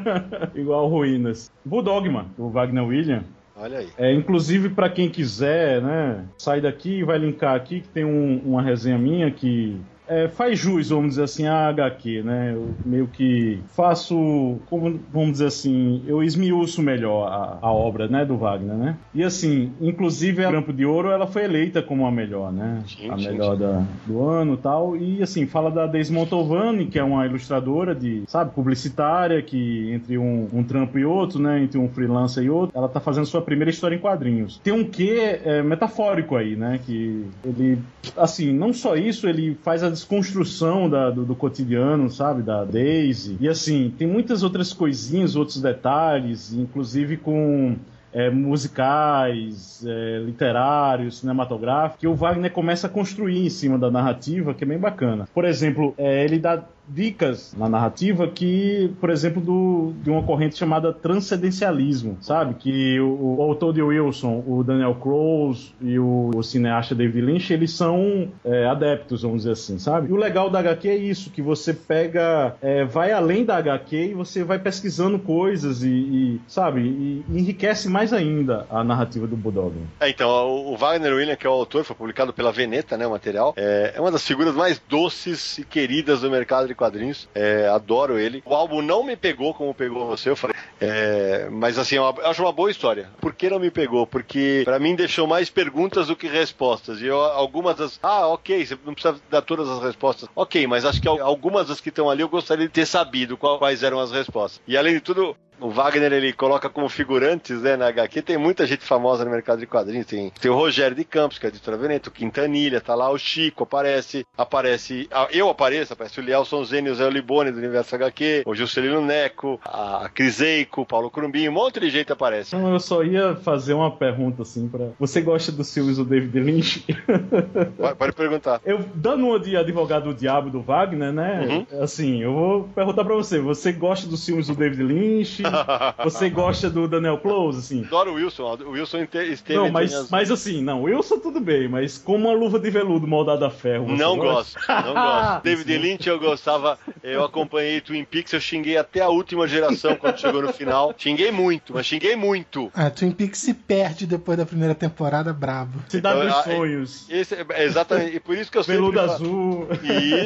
(laughs) Igual Ruínas. Bulldogma, do Wagner William. Olha aí. É, inclusive, para quem quiser, né? Sai daqui e vai linkar aqui, que tem um- uma resenha minha que é, faz jus, vamos dizer assim, à HQ, né? Eu meio que faço, como, vamos dizer assim, eu esmiuço melhor a, a obra, né, do Wagner, né? E assim, inclusive a Grampo de Ouro, ela foi eleita como a melhor, né? Sim, a melhor da- do ano e tal. E assim, fala da Deise Montalvani, que é uma ilustradora de, sabe, publicitária, que entre um, um trampo e outro, né? Entre um freelancer e outro, ela tá fazendo sua primeira história em quadrinhos. Tem um quê é, metafórico aí, né? Que ele, assim, não só isso, ele faz a desconstrução da- do, do cotidiano, sabe? Da Daisy. E assim, tem muitas outras coisinhas, outros detalhes, inclusive com é, musicais, é, literários, cinematográficos, que o Wagner começa a construir em cima da narrativa, que é bem bacana. Por exemplo, é, ele dá dicas na narrativa que, por exemplo, do, de uma corrente chamada transcendencialismo, sabe? Que o, o autor de Wilson, o Daniel Close e o, o cineasta David Lynch, eles são é, adeptos, vamos dizer assim, sabe? E o legal da HQ é isso, que você pega, é, vai além da HQ e você vai pesquisando coisas e, e, sabe, e enriquece mais ainda a narrativa do Bulldog. É, então, o o Wagner William, que é o autor, foi publicado pela Veneta, né, o material, é, é uma das figuras mais doces e queridas do mercado de quadrinhos. É, adoro ele. O álbum não me pegou como pegou você, eu falei. É, mas assim, eu acho uma boa história. Por que não me pegou? Porque pra mim deixou mais perguntas do que respostas. E eu, algumas das. Ah, ok, você não precisa dar todas as respostas. Ok, mas acho que al- algumas das que estão ali eu gostaria de ter sabido quais eram as respostas. E além de tudo, o Wagner ele coloca como figurantes, né, na HQ, tem muita gente famosa no mercado de quadrinhos. Tem, tem o Rogério de Campos, que é editora Veneta, o Quintanilha, tá lá, o Chico aparece, aparece, eu apareço, aparece o Lielson Zene, o Zé Liboni do Universo HQ, o Juscelino Neco, a Criseico, o Paulo Crumbinho, um monte de gente aparece. Não, eu só ia fazer uma pergunta assim para. Você gosta dos filmes do David Lynch? (laughs) Pode, pode perguntar. Eu, dando uma de advogado do diabo do Wagner, né? Assim, eu vou perguntar pra você: você gosta dos filmes do David Lynch? (laughs) você gosta do Daniel Close, assim? Adoro o Wilson, o Wilson esteve Não, mas, minhas- mas assim, não, Wilson tudo bem, mas como uma luva de veludo moldada a ferro. Não gosta? gosto, não gosto. (laughs) David Lynch eu gostava, eu acompanhei Twin Peaks, eu xinguei até a última geração quando chegou no final. Xinguei muito, mas xinguei muito. A Twin Peaks se perde depois da primeira temporada, brabo. Cidade Então, dos ah, Sonhos, Esse, é exatamente, e por isso que eu sempre veludo falo- azul.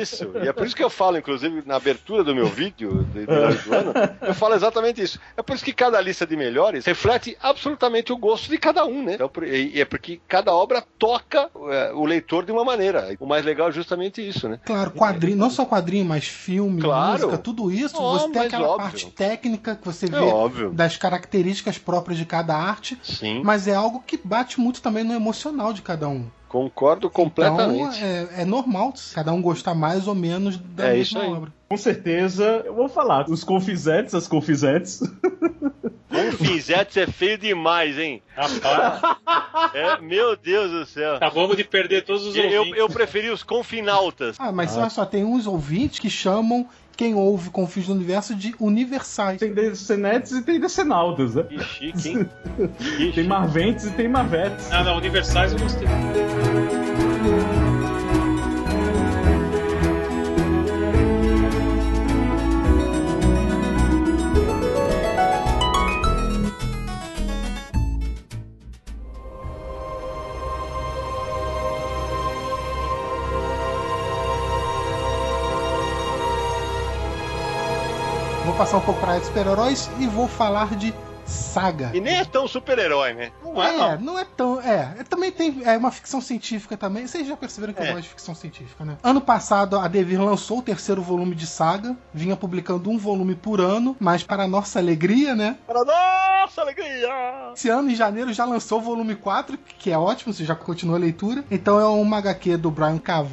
Isso, e é por isso que eu falo, inclusive, na abertura do meu vídeo de melhores do ano, eu falo exatamente isso. É por isso que cada lista de melhores reflete absolutamente o gosto de cada um, né? Então, e é porque cada obra toca é, o leitor de uma maneira. O mais legal é justamente isso, né? Claro, quadrinho, não só quadrinho, mas filme, Claro. música, tudo isso, Oh, você tem aquela óbvio. parte técnica que você vê É óbvio. das características próprias de cada arte, Sim, mas é algo que bate muito também no emocional de cada um. concordo completamente. Então é, é normal cada um gostar mais ou menos da É isso mesma aí. obra. Com certeza, eu vou falar. Os confisetes, as confisetes. Confisetes é feio demais, hein? Rapaz, (laughs) É, meu Deus do céu. acabamos de perder todos os Eu, ouvintes. eu preferi os confinautas. Ah, mas olha só, tem uns ouvintes que chamam quem ouve Confins do Universo de universais. Tem decenetes e tem decenautas, né? Que chique, hein? (laughs) Que chique. Tem marventes e tem marvetes. Ah, não, Universais eu gostei. Passar um pouco para super-heróis e vou falar de Saga. E nem é tão super-herói, né? Não é, É, não. não é tão. É, também tem. É uma ficção científica também. Vocês já perceberam que eu É. gosto de ficção científica, né? Ano passado, a Devir lançou o terceiro volume de Saga. Vinha publicando um volume por ano, mas para nossa alegria, né? Para nossa alegria! Esse ano, em janeiro, já lançou o volume 4, que é ótimo, você já continua a leitura. Então é uma HQ do Brian K.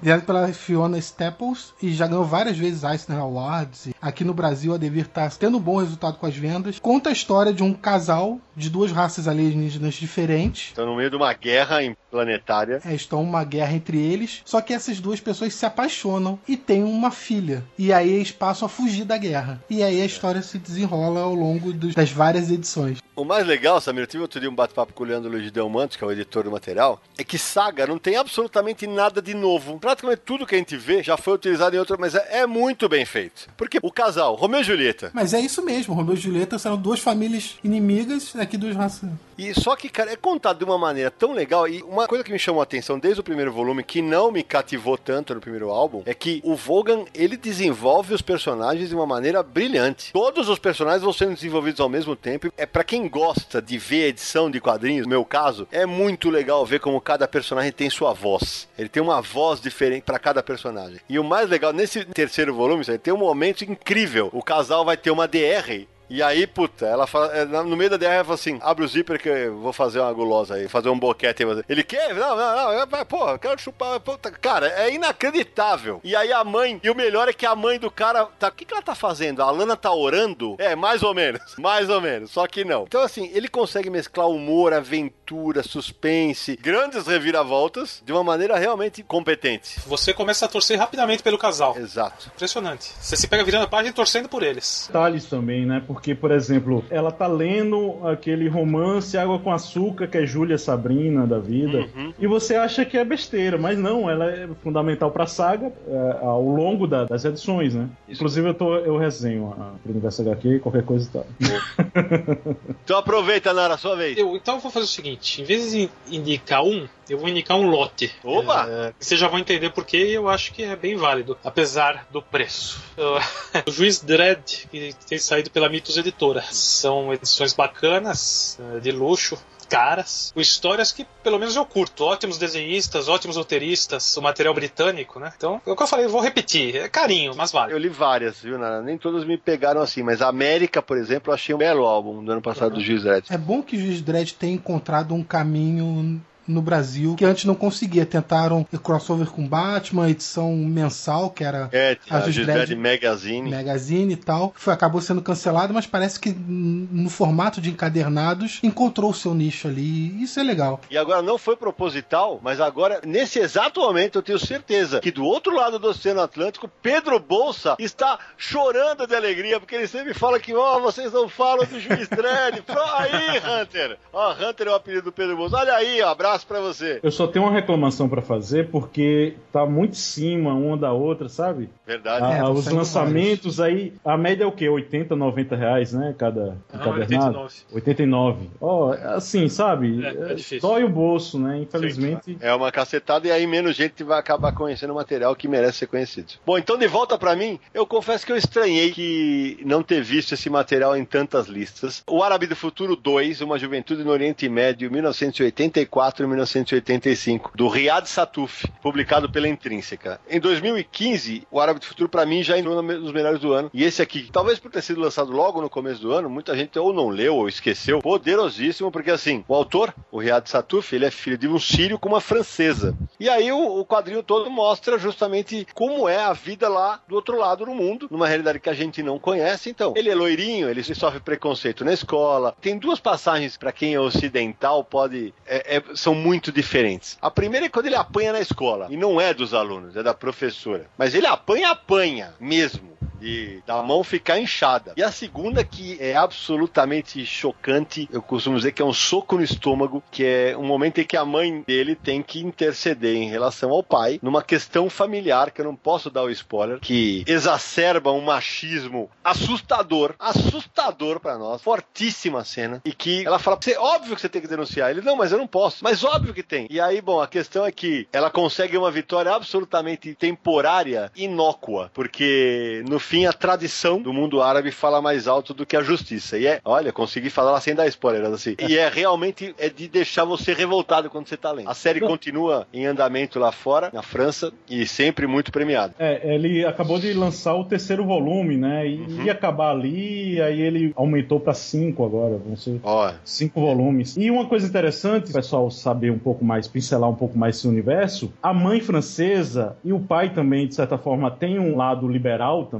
Desenhado pela Fiona Staples e já ganhou várias vezes Eisner Awards. Aqui no Brasil, a Devir tá tendo um bom resultado com as vendas. Conta a história de um casal de duas raças alienígenas diferentes. Estão no meio de uma guerra planetária. É, estão uma guerra entre eles. Só que essas duas pessoas se apaixonam e têm uma filha. E aí eles passam a fugir da guerra. E aí a história se desenrola ao longo dos- das várias edições. O mais legal, Samir, eu tive outro dia um bate-papo com o Leandro Luiz de Delmantes, que é o editor do material, é que Saga não tem absolutamente nada de novo. Praticamente tudo que a gente vê já foi utilizado em outra, mas é, é muito bem feito. Porque o casal, Romeu e Julieta, Mas é isso mesmo, Romeu e Julieta são duas famílias inimigas, aqui duas raças. E só que, cara, é contado de uma maneira tão legal. E uma coisa que me chamou a atenção desde o primeiro volume, que não me cativou tanto no primeiro álbum, é que o Vogan, ele desenvolve os personagens de uma maneira brilhante. Todos os personagens vão sendo desenvolvidos ao mesmo tempo. É para quem gosta de ver edição de quadrinhos, no meu caso, é muito legal ver como cada personagem tem sua voz. Ele tem uma voz diferente para cada personagem. E o mais legal, nesse terceiro volume, tem um momento incrível. O casal vai ter uma DR e aí, puta, ela fala, é, no meio da DR ela fala assim: abre o zíper que eu vou fazer uma gulosa aí, fazer um boquete aí. Ele quer? Não, não, não, eu- pô, eu quero chupar. Puta, cara, é inacreditável. E aí a mãe, e o melhor é que a mãe do cara, tá, o que, que ela tá fazendo? A Lana tá orando? É, mais ou menos, (laughs) mais ou menos, só que não. Então, assim, ele consegue mesclar humor, aventura, suspense, grandes reviravoltas de uma maneira realmente competente. Você começa a torcer rapidamente pelo casal. Exato. Impressionante. Você se pega virando a página e torcendo por eles. Detalhes também, né? Porque, por exemplo, ela tá lendo aquele romance Água com Açúcar, que é Júlia Sabrina da vida, e você acha que é besteira, mas não, ela é fundamental pra saga é, ao longo da- das edições, né? Inclusive eu, tô, eu resenho a, pro Universo HQ, qualquer coisa tá. (laughs) Então aproveita, Nara, sua vez. Eu, então eu vou fazer o seguinte: em vez de indicar um, eu vou indicar um lote. Opa! É, vocês já vão entender porque eu acho que é bem válido, apesar do preço. (laughs) o Juiz Dredd, que tem saído pela Mitos Editora. São edições bacanas, eh, de luxo. caras, com histórias que pelo menos eu curto. Ótimos desenhistas, ótimos roteiristas, o material britânico, né? Então, é o que eu falei, eu vou repetir. É carinho, mas vale. Eu li várias, viu, Nara? Nem todas me pegaram assim, mas a América, por exemplo, eu achei um belo álbum do ano passado do Juiz Dredd. É bom que o Juiz Dredd tenha encontrado um caminho no Brasil que antes não conseguia. Tentaram crossover com Batman, edição mensal, que era É, a a Dredd Magazine. Magazine e tal. Foi, acabou sendo cancelado, mas parece que no formato de encadernados encontrou o seu nicho ali. Isso é legal. E agora não foi proposital, mas agora, nesse exato momento, eu tenho certeza que do outro lado do Oceano Atlântico, Pedro Bolsa está chorando de alegria, porque ele sempre fala que, ó, vocês não falam do Juiz Dredd. (laughs) Aí, Hunter. Ó, Hunter é o apelido do Pedro Bolsa. Olha aí, ó, abraço pra você. Eu só tenho uma reclamação pra fazer porque tá muito em cima uma da outra, sabe? Verdade. Ah, É, tá os lançamentos aí, a média é o quê? 80, 90 reais, né? Cada Não, encadernado? 89. 89. Ó, assim, sabe? É, é É, difícil. Dói o bolso, né? Infelizmente. É uma cacetada e aí menos gente vai acabar conhecendo o material que merece ser conhecido. Bom, então de volta pra mim, eu confesso que eu estranhei que não ter visto esse material em tantas listas. O Árabe do Futuro 2, Uma Juventude no Oriente Médio, 1984 e 1985, do Riyad Satuf, publicado pela Intrínseca. Em 2015, o Árabe do Futuro pra mim já entrou nos melhores do ano. E esse aqui, talvez por ter sido lançado logo no começo do ano, muita gente ou não leu ou esqueceu. Poderosíssimo, porque assim, o autor, o Riyad Satuf, ele é filho de um sírio com uma francesa. E aí o, o quadrinho todo mostra justamente como é a vida lá do outro lado do mundo, numa realidade que a gente não conhece. Então, ele é loirinho, ele sofre preconceito na escola. Tem duas passagens para quem é ocidental pode é- é- são muito diferentes. A primeira é quando ele apanha na escola e não é dos alunos, é da professora. Mas ele apanha, apanha mesmo. E da mão ficar inchada. E a segunda, que é absolutamente chocante, eu costumo dizer que é um soco no estômago, que é um momento em que a mãe dele tem que interceder em relação ao pai, numa questão familiar, que eu não posso dar o spoiler, que exacerba um machismo assustador, assustador pra nós, fortíssima cena, e que ela fala, você, óbvio que você tem que denunciar. Ele, não, mas eu não posso. Mas óbvio que tem. E aí, bom, a questão é que ela consegue uma vitória absolutamente temporária, inócua, porque no fim a tradição do mundo árabe fala mais alto do que a justiça. E é, olha, consegui falar sem dar spoiler, assim. E é realmente é de deixar você revoltado quando você tá lendo. A série continua em andamento lá fora, na França, e sempre muito premiada. É, ele acabou de lançar o terceiro volume, né? E Uhum. ia acabar ali, aí ele aumentou pra cinco agora, vão ser Ó, cinco volumes. E uma coisa interessante, o pessoal saber um pouco mais, pincelar um pouco mais esse universo, a mãe francesa e o pai também, de certa forma, tem um lado liberal também,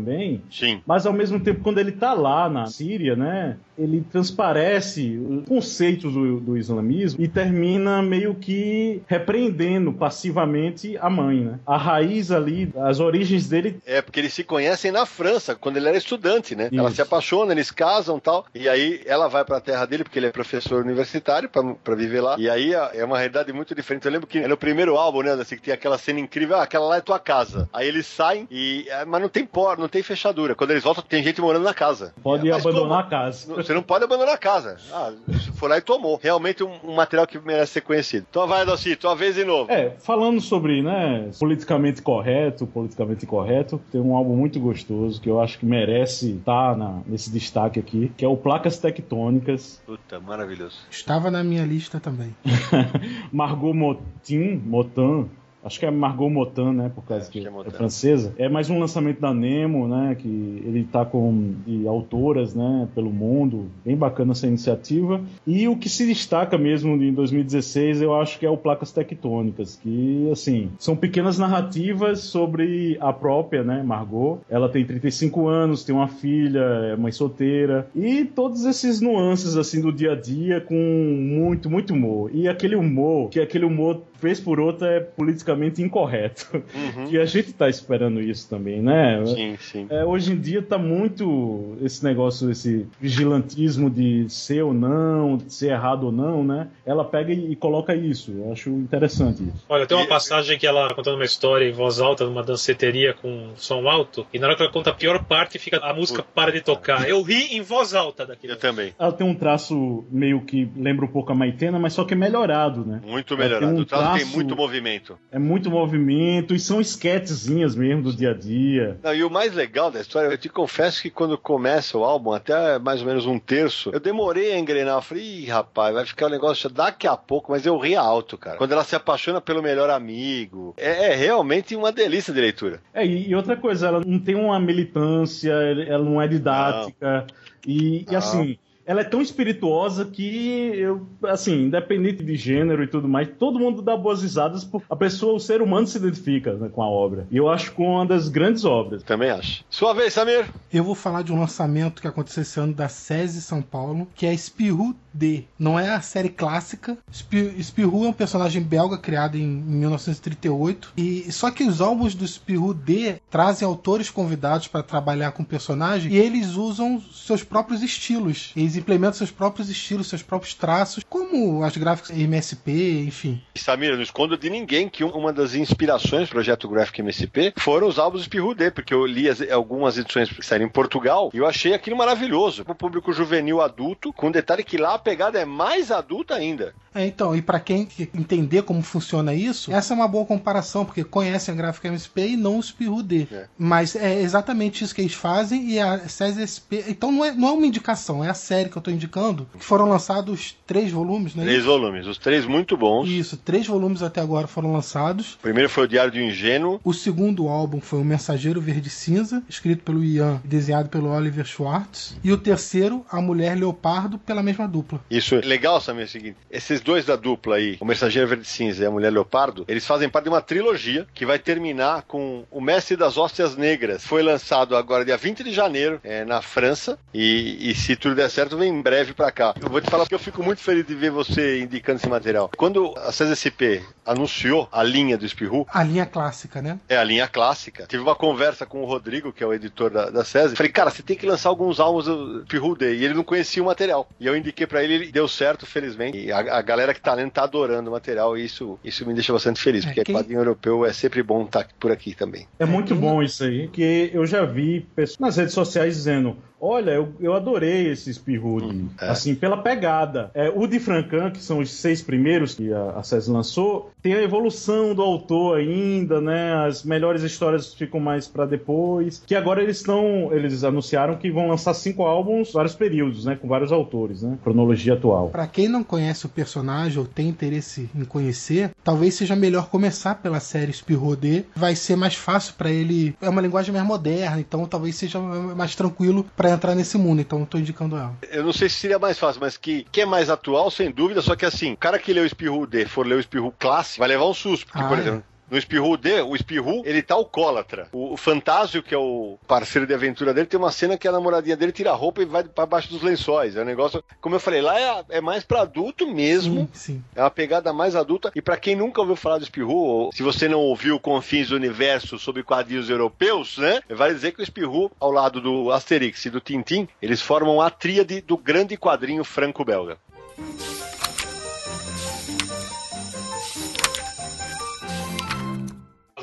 sim. mas ao mesmo tempo, quando ele tá lá na Síria, né, ele transparece os conceitos do, do islamismo e termina meio que repreendendo passivamente a mãe, né? A raiz ali, as origens dele É, porque eles se conhecem na França, quando ele era estudante, né? Ela Isso. se apaixona, eles casam e tal. E aí ela vai pra terra dele, porque ele é professor universitário, pra, pra viver lá. E aí é uma realidade muito diferente. Eu lembro que no primeiro álbum, né, assim, que tem aquela cena incrível, ah, aquela lá é tua casa. Aí eles saem, e, é, mas não tem porta, não tem fechadura. Quando eles voltam, tem gente morando na casa. pode É, abandonar como? a casa. Você não pode abandonar a casa. Ah, você foi lá e tomou. Realmente um, um material que merece ser conhecido. Então vai, Dalci, tua vez de novo. É, falando sobre, né, politicamente correto, politicamente incorreto, tem um álbum muito gostoso que eu acho que merece estar na- nesse destaque aqui, que é o Placas Tectônicas, Puta, maravilhoso. Estava na minha lista também. (laughs) Margot Motin, Motin, acho que é Margot Motin, né, por causa É, que que é é, francesa. É mais um lançamento da Nemo, né, que ele tá com de autoras, né, pelo mundo, bem bacana essa iniciativa. E o que se destaca mesmo em 2016, eu acho que é o Placas Tectônicas, que, assim, são pequenas narrativas sobre a própria, né, Margot. Ela tem 35 anos, tem uma filha, é mãe solteira, e todos esses nuances, assim, do dia a dia com muito, muito humor. E aquele humor, que aquele humor, vez por outra, é politicamente incorreto. Uhum. E a gente tá esperando isso também, né? Sim, sim. É, hoje em dia tá muito esse negócio, esse vigilantismo de ser ou não, de ser errado ou não, né? Ela pega e, e coloca isso. Eu acho interessante isso. Olha, tem uma passagem que ela contando uma história em voz alta numa danceteria com som alto, e na hora que ela conta a pior parte, fica a música para de tocar. Eu ri em voz alta daquilo. Eu também. Ela tem um traço meio que lembra um pouco a Maitena, mas só que é melhorado, né? Muito tem melhorado. um o traço tem traço- muito movimento. É muito movimento e são esquetezinhas mesmo do dia a dia. Não, e o mais legal da história, eu te confesso que quando começa o álbum, até mais ou menos um terço, eu demorei a engrenar. Eu falei, Ih, rapaz, vai ficar um negócio daqui a pouco, mas eu ri alto, cara. Quando ela se apaixona pelo melhor amigo. É, é realmente uma delícia de leitura. É, e, outra coisa, ela não tem uma militância, ela não é didática. E, e, assim, ela é tão espirituosa que eu, assim, independente de gênero e tudo mais, todo mundo dá boas risadas porque a pessoa, o ser humano se identifica né, com a obra. E eu acho que uma das grandes obras. Também acho. Sua vez, Samir. Eu vou falar de um lançamento que aconteceu esse ano da SESI São Paulo, que é Spirou D. Não é a série clássica. Spi- Spirou é um personagem belga criado em, em 1938. E só que os álbuns do Spirou D trazem autores convidados para trabalhar com o personagem e eles usam seus próprios estilos. Eles implementam seus próprios estilos, seus próprios traços, como as gráficas MSP, enfim. Samir, eu não escondo de ninguém que um- uma das inspirações do projeto Graphic MSP foram os álbuns D, porque eu li as- algumas edições que saíram em Portugal e eu achei aquilo maravilhoso. O público juvenil adulto, com detalhe que lá a pegada é mais adulta ainda. É, então, e para quem que- entender como funciona isso, essa é uma boa comparação, porque conhecem a gráfica MSP e não o Spirou D. É. Mas é exatamente isso que eles fazem e a SESI SP. Então não é, não é uma indicação, é a série que eu tô indicando. Que foram lançados três volumes, né? Três volumes, os três muito bons. Isso, três volumes até agora foram lançados. O primeiro foi o Diário do Ingênuo. O segundo álbum foi O Mensageiro Verde Cinza, escrito pelo Ian e desenhado pelo Oliver Schwartz. E o terceiro, A Mulher Leopardo, pela mesma dupla. Isso é legal, Samir, é o seguinte: esses dois da dupla aí, o Mensageiro Verde Cinza e a Mulher Leopardo, eles fazem parte de uma trilogia que vai terminar com O Mestre das Hóstias Negras. Foi lançado agora dia 20 de janeiro é, na França e, e se tudo der certo, vem em breve pra cá. Eu vou te falar porque eu fico muito feliz de ver você indicando esse material. Quando a CSSP anunciou a linha do Espirru, A linha clássica, né? é a linha clássica. Tive uma conversa com o Rodrigo, que é o editor da, da SESI. Falei, cara, você tem que lançar alguns álbuns do Pirru Day. E ele não conhecia o material. E eu indiquei pra ele, ele deu certo, felizmente. E a, a galera que tá lendo tá adorando o material. E isso, isso me deixa bastante feliz, É, porque quem- quadrinho europeu é sempre bom estar por aqui também. É muito bom isso aí, porque eu já vi pessoas nas redes sociais dizendo: Olha, eu, eu adorei esse Spearhood, é. assim, pela pegada. É, o de Francan, que são os seis primeiros que a, a SES lançou, tem a evolução do autor ainda, né? As melhores histórias ficam mais pra depois. Que agora eles estão. Eles anunciaram que vão lançar cinco álbuns, vários períodos, né? Com vários autores, né? Cronologia atual. Pra quem não conhece o personagem ou tem interesse em conhecer, talvez seja melhor começar pela série Spirou D. Vai ser mais fácil pra ele. É uma linguagem mais moderna, então talvez seja mais tranquilo pra entrar nesse mundo. Então eu tô indicando ela. Eu não sei se seria mais fácil, mas que, que é mais atual, sem dúvida. Só que assim, o cara que leu o Espirru D for ler o Espirru clássico, vai levar um susto. Porque, Ah, por é. No Espirru D, o Espirru, ele tá alcoólatra. O, o Fantásio, que é o parceiro de aventura dele, tem uma cena que a namoradinha dele tira a roupa e vai pra baixo dos lençóis. É um negócio, como eu falei, lá é, é mais pra adulto mesmo. Sim, sim. É uma pegada mais adulta. E pra quem nunca ouviu falar do Espirru, ou se você não ouviu Confins do Universo sobre quadrinhos europeus, né? Vale dizer que o Espirru, ao lado do Asterix e do Tintin, eles formam a tríade do grande quadrinho franco-belga.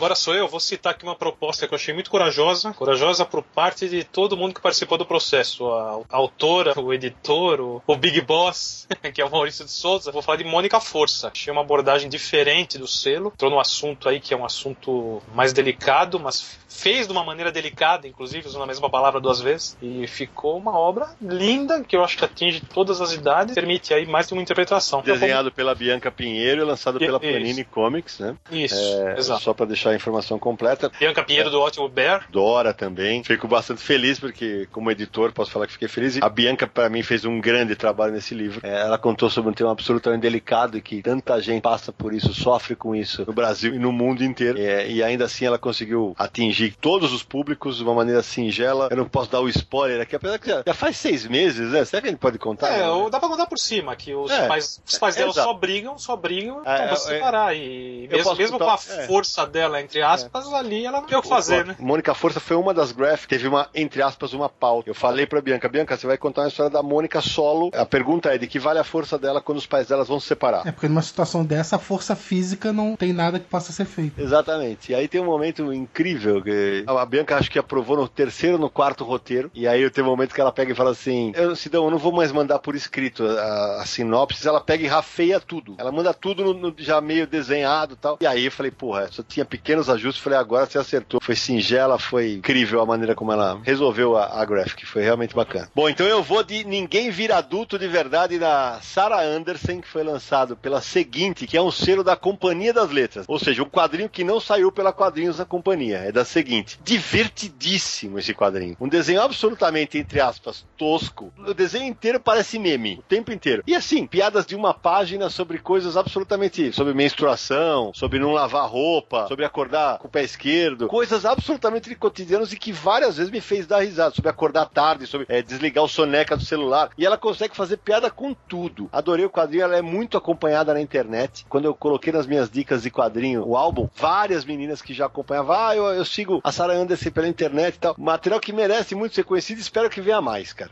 Agora sou eu, vou citar aqui uma proposta que eu achei muito corajosa, corajosa por parte de todo mundo que participou do processo, a, a autora, o editor, o, o Big Boss, (laughs) que é o Maurício de Souza. Vou falar de Mônica Força. Achei uma abordagem diferente do selo, entrou num assunto aí que é um assunto mais delicado, mas fez de uma maneira delicada, inclusive usando a mesma palavra duas vezes, e ficou uma obra linda que eu acho que atinge todas as idades, permite aí mais de uma interpretação. Desenhado pela Bianca Pinheiro e lançado pela Isso. Panini Comics, né? Isso, É, exato. Só pra deixar a informação completa. Bianca Pinheiro do Ótimo Bear. Dora também. Fico bastante feliz porque, como editor, posso falar que fiquei feliz. A Bianca, para mim, fez um grande trabalho nesse livro. É, ela contou sobre um tema absolutamente delicado e que tanta gente passa por isso, sofre com isso no Brasil e no mundo inteiro. É, e ainda assim ela conseguiu atingir todos os públicos de uma maneira singela. Eu não posso dar o spoiler aqui, apesar que já, já faz seis meses, né? Será que a gente pode contar? É, né? dá pra contar por cima, que os É, pais, os pais é, dela só brigam, só brigam, É, então é, se separar. E mesmo, mesmo com contar- a é. força dela entre aspas, ali ela não tem o que fazer, né? Mônica Força foi uma das graphics, teve uma, entre aspas, uma pauta. Eu falei pra Bianca, Bianca, você vai contar uma história da Mônica solo. A pergunta é de que vale a força dela quando os pais delas vão se separar. É porque numa situação dessa, a força física não tem nada que possa ser feito. Exatamente. E aí tem um momento incrível que a Bianca acho que aprovou no terceiro, no quarto roteiro. E aí tem um momento que ela pega e fala assim: Eu, Sidão, eu não vou mais mandar por escrito a, a sinopse. Ela pega e rafeia tudo. Ela manda tudo no, no- já meio desenhado e tal. E aí eu falei, porra, só tinha pequenos ajustes. Falei, agora você acertou. Foi singela, foi incrível a maneira como ela resolveu a, a graphic. Foi realmente bacana. Bom, então eu vou de Ninguém Vira Adulto de Verdade da Sarah Anderson, que foi lançado pela Seguinte, que é um selo da Companhia das Letras. Ou seja, um quadrinho que não saiu pela Quadrinhos da Companhia. É da Seguinte. Divertidíssimo esse quadrinho. Um desenho absolutamente, entre aspas, tosco. O desenho inteiro parece meme. O tempo inteiro. E assim, piadas de uma página sobre coisas absolutamente... Sobre menstruação, sobre não lavar roupa, sobre acordar com o pé esquerdo. Coisas absolutamente cotidianas e que várias vezes me fez dar risada. Sobre acordar tarde, sobre eh, desligar o soneca do celular. E ela consegue fazer piada com tudo. Adorei o quadrinho, ela é muito acompanhada na internet. Quando eu coloquei nas minhas dicas de quadrinho o álbum, várias meninas que já acompanhavam, ah, eu, eu sigo a Sarah Anderson pela internet e tal. Material que merece muito ser conhecido, espero que venha mais, cara.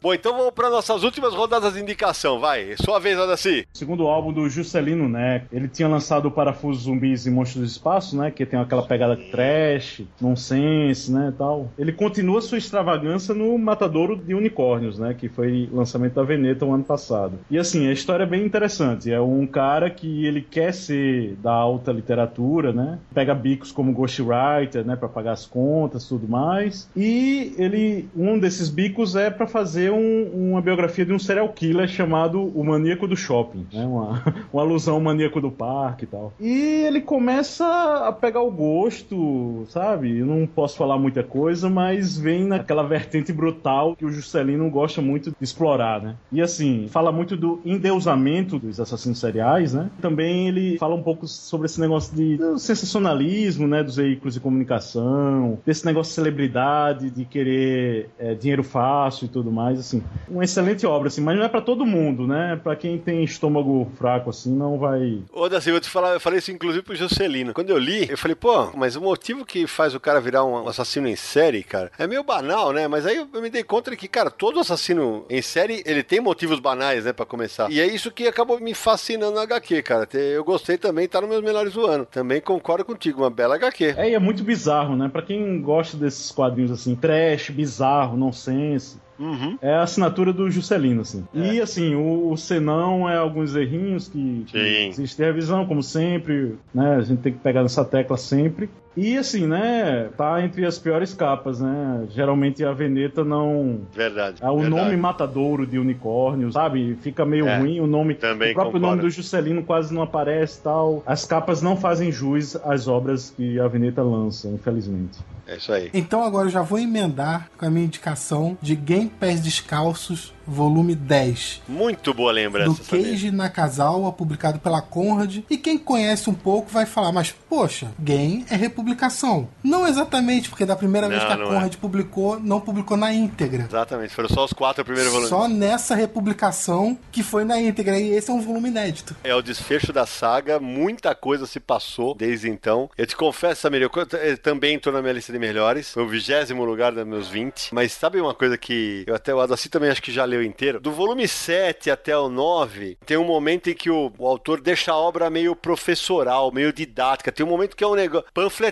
Bom, então vamos para nossas últimas rodadas de indicação, vai. Sua vez, Adaci. Segundo álbum do Juscelino Neck, ele tinha lançado o Parafuso Zumbis e Monstros do Espaço, né? Que tem aquela pegada trash, nonsense, né? Tal. Ele continua sua extravagância no Matadouro de Unicórnios, né? Que foi lançamento da Veneta o ano passado. E assim, a história é bem interessante. É um cara que ele quer ser da alta literatura, né? Pega bicos como ghostwriter, né? Pra pagar as contas tudo mais. E ele, um desses bicos é pra fazer um- uma biografia de um serial killer chamado O Maníaco do Shopping, né? Uma, (laughs) uma alusão ao maníaco do parque e tal. E ele começa a pegar o gosto, sabe? Eu não posso falar muita coisa, mas vem naquela vertente brutal que o Juscelino gosta muito de explorar, né? E assim, fala muito do endeusamento dos assassinos seriais, né? Também ele fala um pouco sobre esse negócio de sensacionalismo, né? Dos veículos de comunicação, desse negócio de celebridade, de querer é, dinheiro fácil e tudo mais, assim. Uma excelente obra, assim, mas não é pra todo mundo, né? Pra quem tem estômago fraco, assim, não vai... Ô, Daci, eu te falar, eu falei isso inclusive pro Juscelino. Quando eu li, eu falei, pô, mas o motivo que faz o cara virar um assassino em série, cara, é meio banal, né? Mas aí eu me dei conta de que, cara, todo assassino em série, ele tem motivos banais, né, pra começar. E é isso que acabou me fascinando na HQ, cara. Eu gostei também, tá nos meus melhores do ano. Também concordo contigo, uma bela HQ. É, e é muito bizarro, né? Pra quem gosta desses quadrinhos assim, trash, bizarro, nonsense. Uhum. É a assinatura do Juscelino, assim. E assim, o, o senão é alguns errinhos que, que Sim. existe revisão, como sempre, né? A gente tem que pegar nessa tecla sempre. E assim, né? Tá entre as piores capas, né? Geralmente a Veneta não. Verdade. Ah, o verdade. nome matadouro de unicórnio, sabe? Fica meio É, ruim o nome. também o próprio concordo. nome do Juscelino quase não aparece e tal. As capas não fazem jus às obras que a Veneta lança, infelizmente. É isso aí. Então agora eu já vou emendar com a minha indicação de Game Pés Descalços, volume 10. Muito boa lembrança. do Keiji Nakazawa, publicado pela Conrad. E quem conhece um pouco vai falar, mas poxa, Game é republicação. Não exatamente, porque da primeira vez Não, que a Conrad é. publicou, não publicou na íntegra. Exatamente, foram só os quatro primeiros volumes. Só nessa republicação que foi na íntegra. E esse é um volume inédito. É o desfecho da saga, muita coisa se passou desde então. Eu te confesso, Samir, eu também estou na minha lista de melhores. Foi o vigésimo lugar dos meus 20. Mas sabe uma coisa que eu até o Adaci também acho que já leu inteiro? Do volume 7 até o 9, tem um momento em que o, o autor deixa a obra meio professoral, meio didática. Tem um momento que é um negócio panfletário,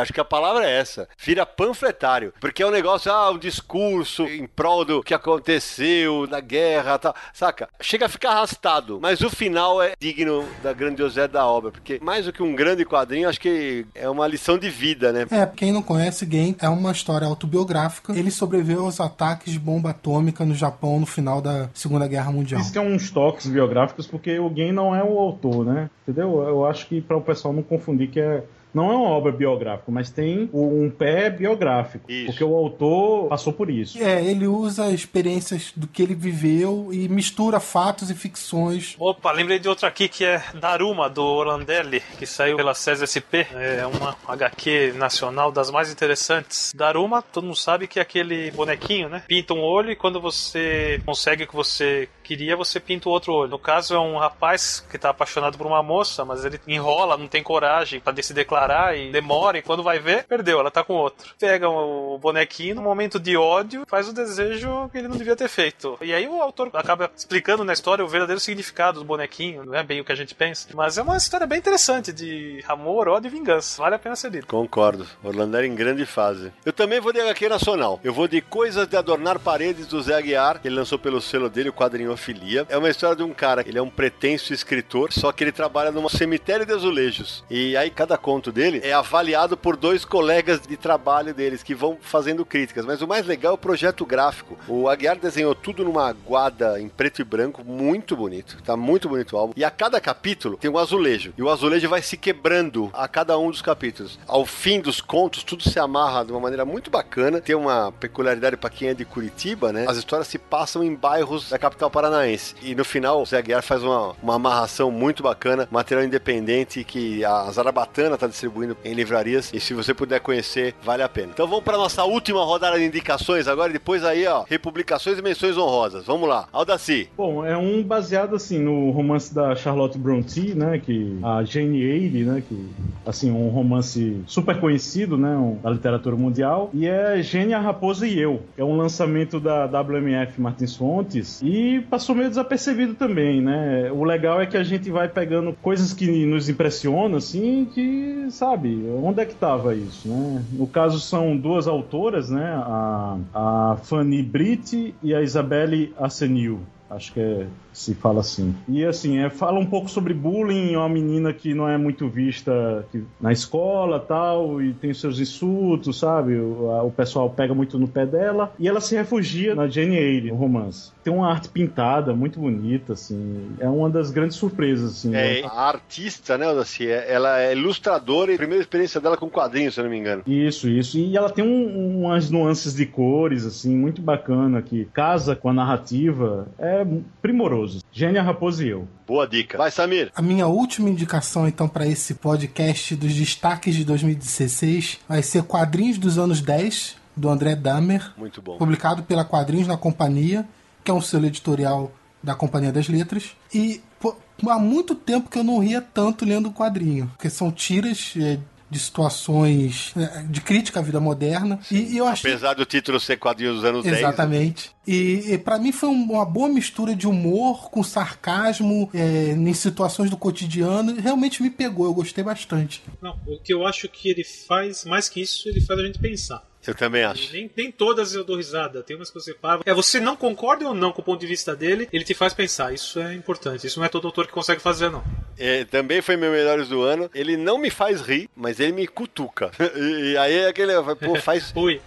acho que a palavra é essa. Vira panfletário. Porque é um negócio, ah, um discurso em prol do que aconteceu na guerra tal. Saca? Chega a ficar arrastado. Mas o final é digno da grandiosidade da obra. Porque mais do que um grande quadrinho, acho que é uma lição de vida, né? É, quem não conhece, Game é uma história autobiográfica. Ele sobreviveu aos ataques de bomba atômica no Japão no final da Segunda Guerra Mundial. Isso que é uns toques biográficos, porque o Gen não é o autor, né? Entendeu? Eu acho que para o pessoal não confundir que é Não é uma obra biográfica, mas tem um pé biográfico. Isso. Porque o autor passou por isso. É, ele usa experiências do que ele viveu e mistura fatos e ficções. Opa, lembrei de outra aqui que é Daruma, do Orlandelli, que saiu pela SES SP. É uma HQ nacional das mais interessantes. Daruma, todo mundo sabe que é aquele bonequinho, né? Pinta um olho e quando você consegue o que você queria, você pinta o outro olho. No caso, é um rapaz que tá apaixonado por uma moça, mas ele enrola, não tem coragem pra se declarar e demora, e quando vai ver, perdeu, ela tá com outro. Pega o bonequinho, no momento de ódio, faz o desejo que ele não devia ter feito. E aí o autor acaba explicando na história o verdadeiro significado do bonequinho, não é bem o que a gente pensa. Mas é uma história bem interessante de amor, ódio e vingança. Vale a pena ser lido. Concordo. Orlando era em grande fase. Eu também vou de HQ nacional. Eu vou de Coisas de Adornar Paredes do Zé Aguiar, que ele lançou pelo selo dele, o quadrinho Filia. É uma história de um cara, ele é um pretenso escritor, só que ele trabalha num cemitério de azulejos. E aí cada conto dele é avaliado por dois colegas de trabalho deles, que vão fazendo críticas. Mas o mais legal é o projeto gráfico. O Aguiar desenhou tudo numa guarda em preto e branco, muito bonito. Tá muito bonito o álbum. E a cada capítulo tem um azulejo. E o azulejo vai se quebrando a cada um dos capítulos. Ao fim dos contos, tudo se amarra de uma maneira muito bacana. Tem uma peculiaridade para quem é de Curitiba, né? As histórias se passam em bairros da capital paranaense. E no final, o Zé Aguiar faz uma, uma amarração muito bacana, material independente que a Zarabatana tá distribuindo em livrarias. E se você puder conhecer, vale a pena. Então vamos para nossa última rodada de indicações agora. Depois aí, ó, republicações e menções honrosas. Vamos lá. Aldaci. Bom, é um baseado assim no romance da Charlotte Brontë, né, que a Jane Eyre, né, que assim um romance super conhecido, né, um, da literatura mundial, e é Gênia, Raposa e Eu. É um lançamento da WMF Martins Fontes e passou meio desapercebido também, né? O legal é que a gente vai pegando coisas que nos impressionam, assim, que sabe, onde é que tava isso, né? No caso são duas autoras, né, a, a Fanny Britt e a Isabelle Arsenil. Acho que é, se fala assim. E assim, é, fala um pouco sobre bullying, uma menina que não é muito vista que- na escola tal, e tem seus insultos, sabe? O, a- o pessoal pega muito no pé dela. E ela se refugia na Jane Eyre, o romance. Tem uma arte pintada muito bonita, assim. É uma das grandes surpresas, assim. É, a artista, né, é- Ela é ilustradora e a primeira experiência dela com quadrinhos, se eu não me engano. Isso, isso. E ela tem um- umas nuances de cores, assim, muito bacana, que casa com a narrativa. É primoroso. Gênia, Raposa e Eu. Boa dica. Vai, Samir. A minha última indicação, então, para esse podcast dos destaques de 2016 vai ser Quadrinhos dos Anos 10, do André Damer, Muito bom. publicado pela Quadrinhos na Companhia, que é um selo editorial da Companhia das Letras. E pô, há muito tempo que eu não ria tanto lendo o quadrinho, porque são tiras é, de situações é, de crítica à vida moderna. E, e eu achei. Apesar do título ser quadrinhos dos anos 10. Exatamente. E, e para mim foi um- uma boa mistura de humor com sarcasmo é, em situações do cotidiano. e Realmente me pegou, eu gostei bastante. Não, o que eu acho que ele faz, mais que isso, ele faz a gente pensar. Eu também acho. nem, nem todas eu dou risada, tem umas que você para. É, você não concorda ou não com o ponto de vista dele, ele te faz pensar. Isso é importante. Isso não é todo autor que consegue fazer, não. É, também foi meu melhores do ano. Ele não me faz rir, mas ele me cutuca. (laughs) E, e aí é aquele. Pô, faz. Ui.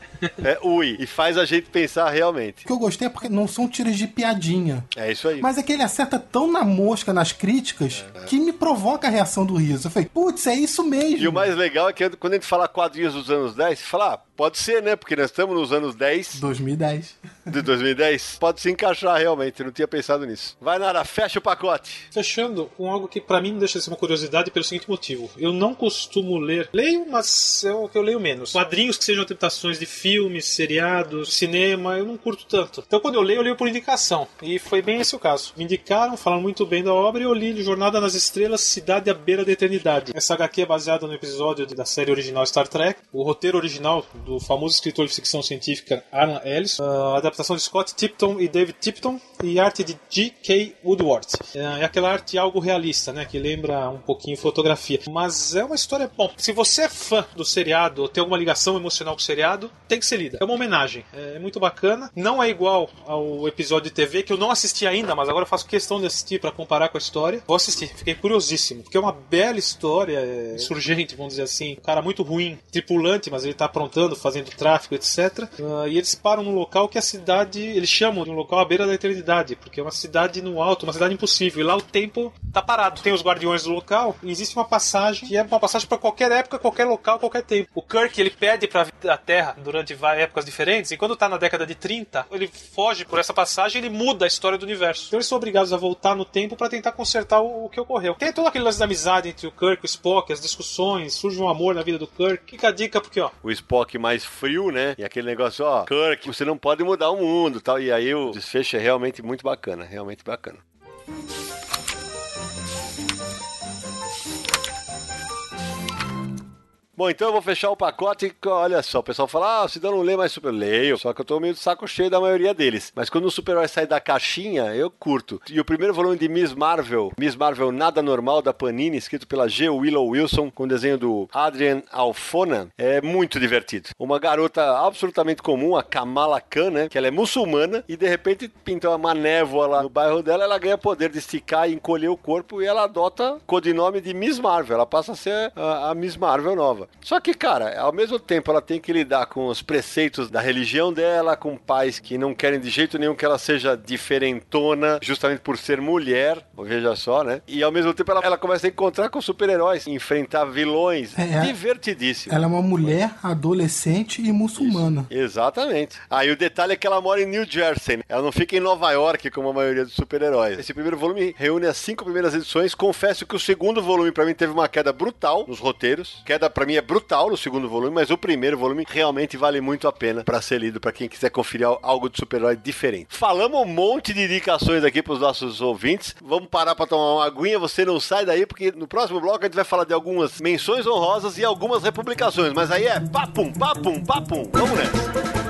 É, ui. E faz a gente pensar realmente. O que eu gostei é porque não são tiras de piadinha. É isso aí. Mas é que ele acerta tão na mosca nas críticas que me provoca a reação do riso. Eu falei, putz, é isso mesmo. E o mais legal é que quando a gente fala quadrinhos dos anos 10, você fala, ah, pode ser, né? Porque nós estamos nos anos 10 2010. de 2010. Pode se encaixar realmente, eu não tinha pensado nisso. Vai, Nara, fecha o pacote. Fechando com algo que pra mim não deixa de ser uma curiosidade pelo seguinte motivo. Eu não costumo ler. Leio, mas é o que eu leio menos. Quadrinhos que sejam adaptações de filmes, seriados, cinema, eu não curto tanto. Então quando eu leio, eu leio por indicação. E foi bem esse o caso. Me indicaram, falaram muito bem da obra e eu li Jornada nas Estrelas, Cidade à Beira da Eternidade. Essa HQ é baseada no episódio da série original Star Trek. O roteiro original do famoso escritor de ficção científica Alan Ellis. A adaptação de Scott Tipton e David Tipton e arte de G.K. Woodward. É é aquela arte algo realista, né? Que lembra um pouquinho fotografia. Mas é uma história. Bom, se você é fã do seriado ou tem alguma ligação emocional com o seriado, tem que ser lida. É uma homenagem. É muito bacana. Não é igual ao episódio de TV, que eu não assisti ainda, mas agora eu faço questão de assistir para comparar com a história. Vou assistir, fiquei curiosíssimo. Porque é uma bela história, é (laughs) vamos dizer assim. Um cara muito ruim, tripulante, mas ele tá aprontando, fazendo tráfico, etc. Ah, e eles param num local que a cidade. Eles chamam de um local à beira da eternidade, porque é uma cidade no alto, uma cidade impossível. E lá o tempo tá parado. Tem os guardiões do local e existe uma passagem que é uma passagem para qualquer época, qualquer local, qualquer tempo. O Kirk, ele pede vir à Terra durante várias épocas diferentes e quando tá na década de 30, ele foge por essa passagem ele muda a história do universo. Então eles são obrigados a voltar no tempo para tentar consertar o, o, que ocorreu. Tem todo aquele lance da amizade entre o Kirk e o Spock, as discussões, surge um amor na vida do Kirk. Fica a dica porque, ó. O Spock mais frio, né? E aquele negócio, ó, Kirk, você não pode mudar o mundo tal. E aí o desfecho é realmente muito bacana, realmente bacana. Bom, então eu vou fechar o pacote. Olha só, o pessoal fala: ah, o não lê mais super. Leio, só que eu tô meio de saco cheio da maioria deles. Mas quando o super-herói sai da caixinha, eu curto. E o primeiro volume de Miss Marvel, Miss Marvel Nada Normal, da Panini, escrito pela G. Willow Wilson, com desenho do Adrian Alfona, é muito divertido. Uma garota absolutamente comum, a Kamala Khan, né? Que ela é muçulmana e de repente pinta uma névoa lá no bairro dela, ela ganha poder de esticar e encolher o corpo e ela adota o codinome de Miss Marvel. Ela passa a ser a, a Miss Marvel nova. Só que, cara, ao mesmo tempo ela tem que lidar com os preceitos da religião dela, com pais que não querem de jeito nenhum que ela seja diferentona, justamente por ser mulher, veja só, né? E ao mesmo tempo ela, ela começa a encontrar com super-heróis, enfrentar vilões. É, é. divertidíssimo. Ela é uma mulher adolescente e muçulmana. Isso. Exatamente. Aí o detalhe é que ela mora em New Jersey. Né? Ela não fica em Nova York como a maioria dos super-heróis. Esse primeiro volume reúne as cinco primeiras edições. Confesso que o segundo volume para mim teve uma queda brutal nos roteiros. Queda para mim é brutal no segundo volume, mas o primeiro volume realmente vale muito a pena para ser lido para quem quiser conferir algo de super-herói diferente. Falamos um monte de indicações aqui para os nossos ouvintes. Vamos parar para tomar uma aguinha, você não sai daí porque no próximo bloco a gente vai falar de algumas menções honrosas e algumas republicações, mas aí é papum, papum, papum. Vamos nessa.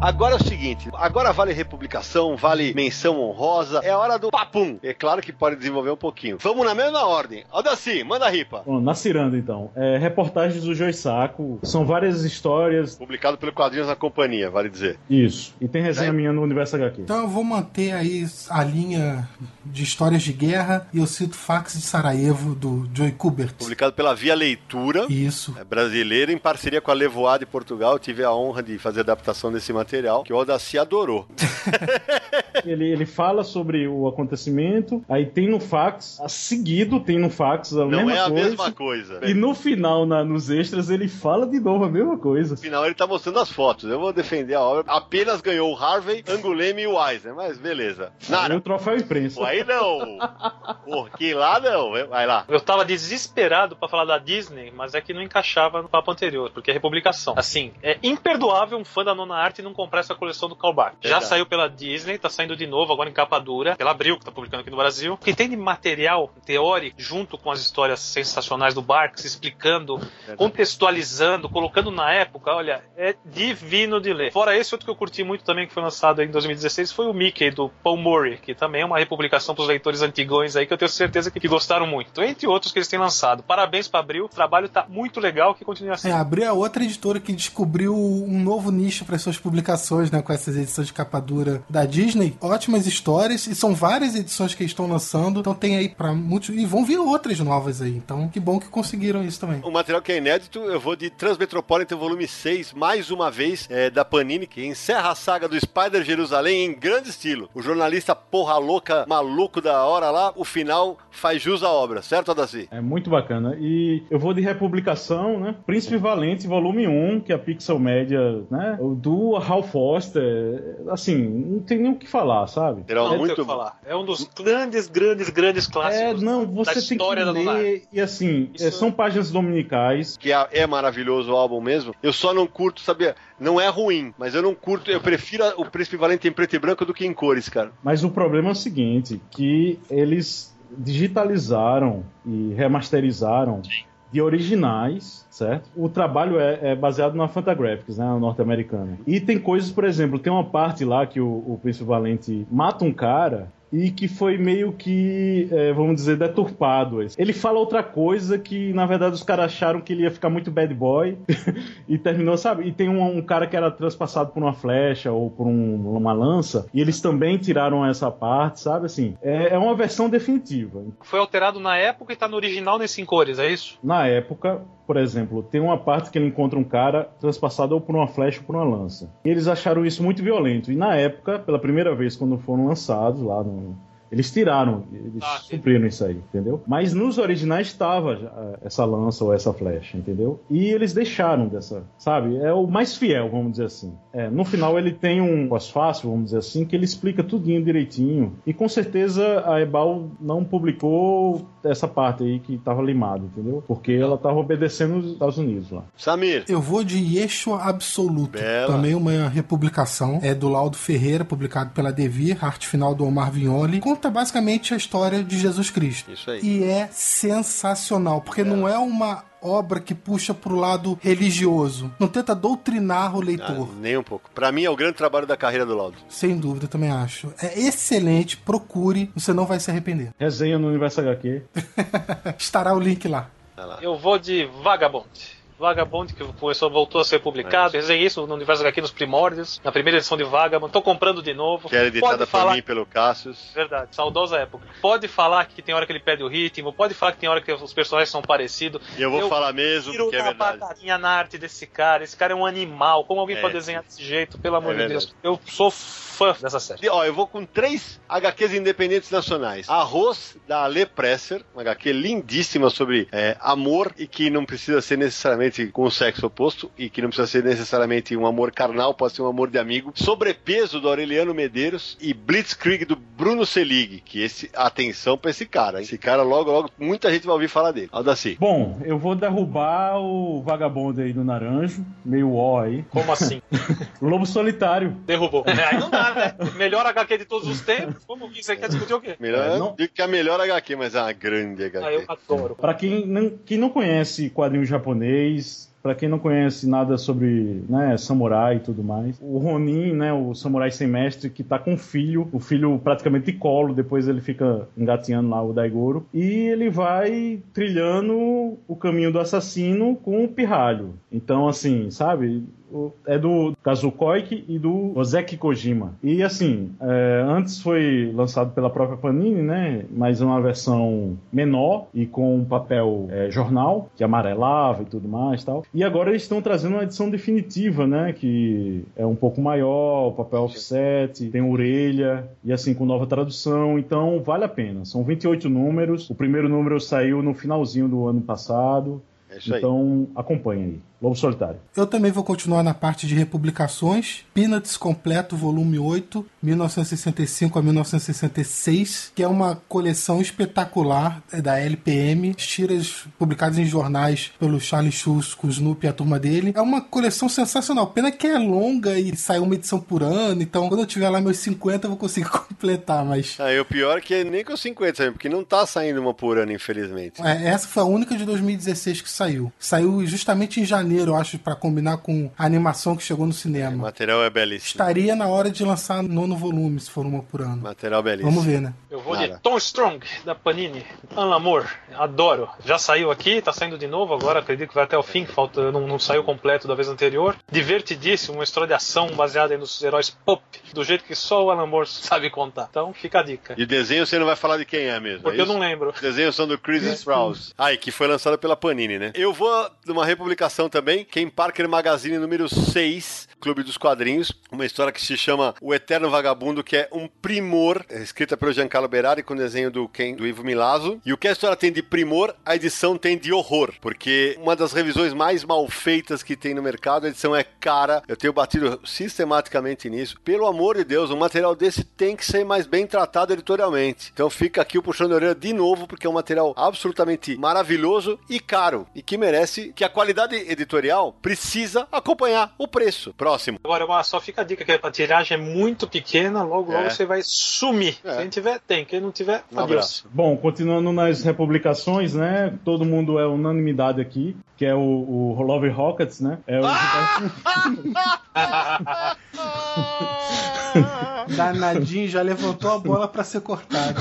Agora seguinte: agora vale republicação, vale menção honrosa. É a hora do papum. É claro que pode desenvolver um pouquinho. Vamos na mesma ordem. Aldaci, manda a ripa. Bom, na Ciranda, então. É, reportagens do Joy Saco. São várias histórias. Publicado pelo Quadrinhos na Companhia, vale dizer. Isso. E tem resenha é. minha no Universo HQ. Então eu vou manter aí a linha de histórias de guerra e eu cito Fax de Sarajevo, do Joey Kubert. Publicado pela Via Leitura. Isso. É brasileira, em parceria com a Levoa de Portugal. Eu tive a honra de fazer adaptação desse material, que o Audaci adorou. (laughs) ele, ele fala sobre o acontecimento, aí tem no fax, a seguido tem no fax a Não mesma é a coisa, mesma coisa. E no final, na, nos extras, ele fala de novo a mesma coisa. No final ele tá mostrando as fotos. Eu vou defender a obra. Apenas ganhou o Harvey, Anguleme e o Eisner, mas beleza. Nada. o troféu imprensa. Aí não. Porque lá não. Vai lá. Eu tava desesperado para falar da Disney, mas é que não encaixava no papo anterior, porque é republicação. Assim, é imperdoável um fã da nona arte não comprar essa coleção do Callback. Já saiu pela Disney, tá saindo de novo agora em capa dura, pela Abril, que tá publicando aqui no Brasil. O que tem de material teórico junto com as histórias sensacionais do Barks, explicando, Verdade. contextualizando, colocando na época, olha, é divino de ler. Fora esse, outro que eu curti muito também, que foi lançado em 2016, foi o Mickey, do Paul Murray, que também é uma republicação pros leitores antigões aí, que eu tenho certeza que, que gostaram muito. Entre outros que eles têm lançado. Parabéns pra Abril, o trabalho tá muito legal, que continue assim. É, a Abril é outra editora que descobriu um novo nicho para suas publicações, né, com essas edições de capa dura da Disney. Ótimas histórias, e são várias edições que eles estão lançando, então tem aí para muitos, e vão vir outras novas aí, então que bom que conseguiram isso também. O material que é inédito, eu vou de Transmetropolitan volume 6, mais uma vez, é, da Panini, que encerra a saga do Spider Jerusalém em grande estilo. O jornalista porra louca, maluco da hora lá, o final faz jus à obra, certo, Adaci? É muito bacana. E eu vou de republicação, né? Príncipe Valente, volume 1, que é a Pixel Média, né? Do Hal Foster. Assim, não tem nem o que falar, sabe? Não, não muito falar. É um dos grandes, grandes, grandes clássicos. É, não, você da tem que ler. E assim, Isso... É, são páginas dominicais. Que é, é maravilhoso o álbum mesmo. Eu só não curto, sabia? Não é ruim, mas eu não curto. Eu prefiro o Príncipe Valente em preto e branco do que em cores, cara. Mas o problema é o seguinte: que eles digitalizaram e remasterizaram de originais, certo? O trabalho é, é baseado na Fantagraphics, né, norte-americana. E tem coisas, por exemplo, tem uma parte lá que o, o Príncipe Valente mata um cara e que foi meio que, é, vamos dizer, deturpado. Ele fala outra coisa que, na verdade, os caras acharam que ele ia ficar muito bad boy (laughs) e terminou, sabe? E tem um, um, cara que era transpassado por uma flecha ou por um, uma lança e eles também tiraram essa parte, sabe? Assim, é, é uma versão definitiva. Foi alterado na época e tá no original nesse em cores, é isso? Na época, por exemplo, tem uma parte que ele encontra um cara transpassado ou por uma flecha ou por uma lança. E eles acharam isso muito violento. E na época, pela primeira vez, quando foram lançados lá no, eles tiraram, eles ah, supriram isso aí, entendeu? Mas nos originais estava eh, essa lança ou essa flecha, entendeu? E eles deixaram dessa, sabe? É o mais fiel, vamos dizer assim. É, no final ele tem um pós-fácil, vamos dizer assim, que ele explica tudinho direitinho. E com certeza a Ebal não publicou essa parte aí que estava limada, entendeu? Porque ela estava obedecendo os Estados Unidos lá. Samir. Eu vou de Yeshua Absoluto. Bela. Também uma republicação. É do Laudo Ferreira, publicado pela Devir, arte final do Omar Vignoli conta basicamente a história de Jesus Cristo. Isso aí. E é sensacional, porque é. não é uma obra que puxa pro lado religioso. Não tenta doutrinar o leitor. Ah, nem um pouco. Para mim é o grande trabalho da carreira do Laudo. Sem dúvida, também acho. É excelente, procure, você não vai se arrepender. Resenha no Universo HQ. (laughs) Estará o link lá. Eu vou de Vagabond. Vagabond, que começou, voltou a ser publicado. É. Desenhei isso no Universo HQ nos primórdios, na primeira edição de Vagabond. Tô comprando de novo. Que era editada pode falar... por mim pelo Cassius. Verdade, saudosa época. Pode falar que tem hora que ele pede o ritmo, pode falar que tem hora que os personagens são parecidos. E eu vou eu falar mesmo, porque é verdade. batatinha na arte desse cara. Esse cara é um animal. Como alguém é. pode desenhar desse jeito? Pelo amor é de Deus. Eu sou fã dessa série. Ó, eu vou com três HQs independentes nacionais. Arroz, da Ale Presser, uma HQ lindíssima sobre é, amor e que não precisa ser necessariamente com o sexo oposto e que não precisa ser necessariamente um amor carnal, pode ser um amor de amigo. Sobrepeso, do Aureliano Medeiros e Blitzkrieg, do Bruno Selig, que esse, atenção pra esse cara. Esse cara, logo, logo, muita gente vai ouvir falar dele. Aldaci. Bom, eu vou derrubar o vagabundo aí do Naranjo, meio ó aí. Como assim? (laughs) Lobo Solitário. Derrubou. É, aí não dá né? Melhor HQ de todos os tempos? Como você quer discutir o quê? Melhor, é, não... digo que é a melhor HQ, mas é uma grande HQ. Ah, eu adoro. Pra quem não, quem não conhece quadrinho japonês, para quem não conhece nada sobre né, samurai e tudo mais, o Ronin, né, o samurai sem mestre, que tá com um filho, o filho praticamente de colo, depois ele fica engateando lá o Daigoro, e ele vai trilhando o caminho do assassino com o pirralho. Então, assim, sabe? É do Kazukoiki e do Ozeki Kojima. E assim, é, antes foi lançado pela própria Panini, né? Mas uma versão menor e com um papel é, jornal que amarelava e tudo mais, tal. E agora eles estão trazendo uma edição definitiva, né? Que é um pouco maior, o papel offset, tem orelha e assim com nova tradução. Então vale a pena. São 28 números. O primeiro número saiu no finalzinho do ano passado. É então acompanhe aí. Lobo Solitário. Eu também vou continuar na parte de republicações. Peanuts completo, volume 8, 1965 a 1966, que é uma coleção espetacular é da LPM, tiras publicadas em jornais pelo Charlie Schultz com o Snoopy e a turma dele. É uma coleção sensacional. Pena que é longa e sai uma edição por ano, então quando eu tiver lá meus 50 eu vou conseguir (laughs) completar, mas... Ah, e o pior é que nem com 50, sabe? Porque não tá saindo uma por ano, infelizmente. É, essa foi a única de 2016 que saiu. Saiu justamente em janeiro janeiro, eu acho, para combinar com a animação que chegou no cinema. O material é belíssimo. Estaria na hora de lançar nono volume, se for uma por ano. Material belíssimo. Vamos ver, né? Eu vou Nada. de Tom Strong, da Panini. Amor, adoro. Já saiu aqui, tá saindo de novo agora, acredito que vai até o fim, falta, não, não saiu completo da vez anterior. Divertidíssimo, uma história de ação baseada nos heróis pop, do jeito que só o Alan Moore sabe contar. Então fica a dica. E desenho você não vai falar de quem é mesmo. Porque é eu não lembro. Desenhos são do Chris Sprouse. Ah, e que foi lançado pela Panini, né? Eu vou de uma republicação também, Ken Parker Magazine número 6, Clube dos Quadrinhos, uma história que se chama O Eterno Vagabundo, que é um primor, é escrita pelo Giancarlo Berardi com desenho do Ken, do Ivo Milazzo. E o que a história tem de primor, a edição tem de horror, porque uma das revisões mais mal feitas que tem no mercado, a edição é cara. Eu tenho batido sistematicamente nisso. Pelo amor de Deus, um material desse tem que ser mais bem tratado editorialmente. Então fica aqui o puxão de orelha de novo, porque é um material absolutamente maravilhoso e caro, e que merece que a qualidade editorial precisa acompanhar o preço. Próximo. Agora, só fica a dica que a tiragem é muito pequena, logo, logo é. você vai sumir. É. Quem tiver, tem. Quem não tiver, um abraço. Bom, continuando nas republicações, né? Todo mundo é unanimidade aqui, que é o, o Love Rockets, né? É o... (laughs) (laughs) (laughs) (laughs) Danadinho já levantou a bola pra ser cortada.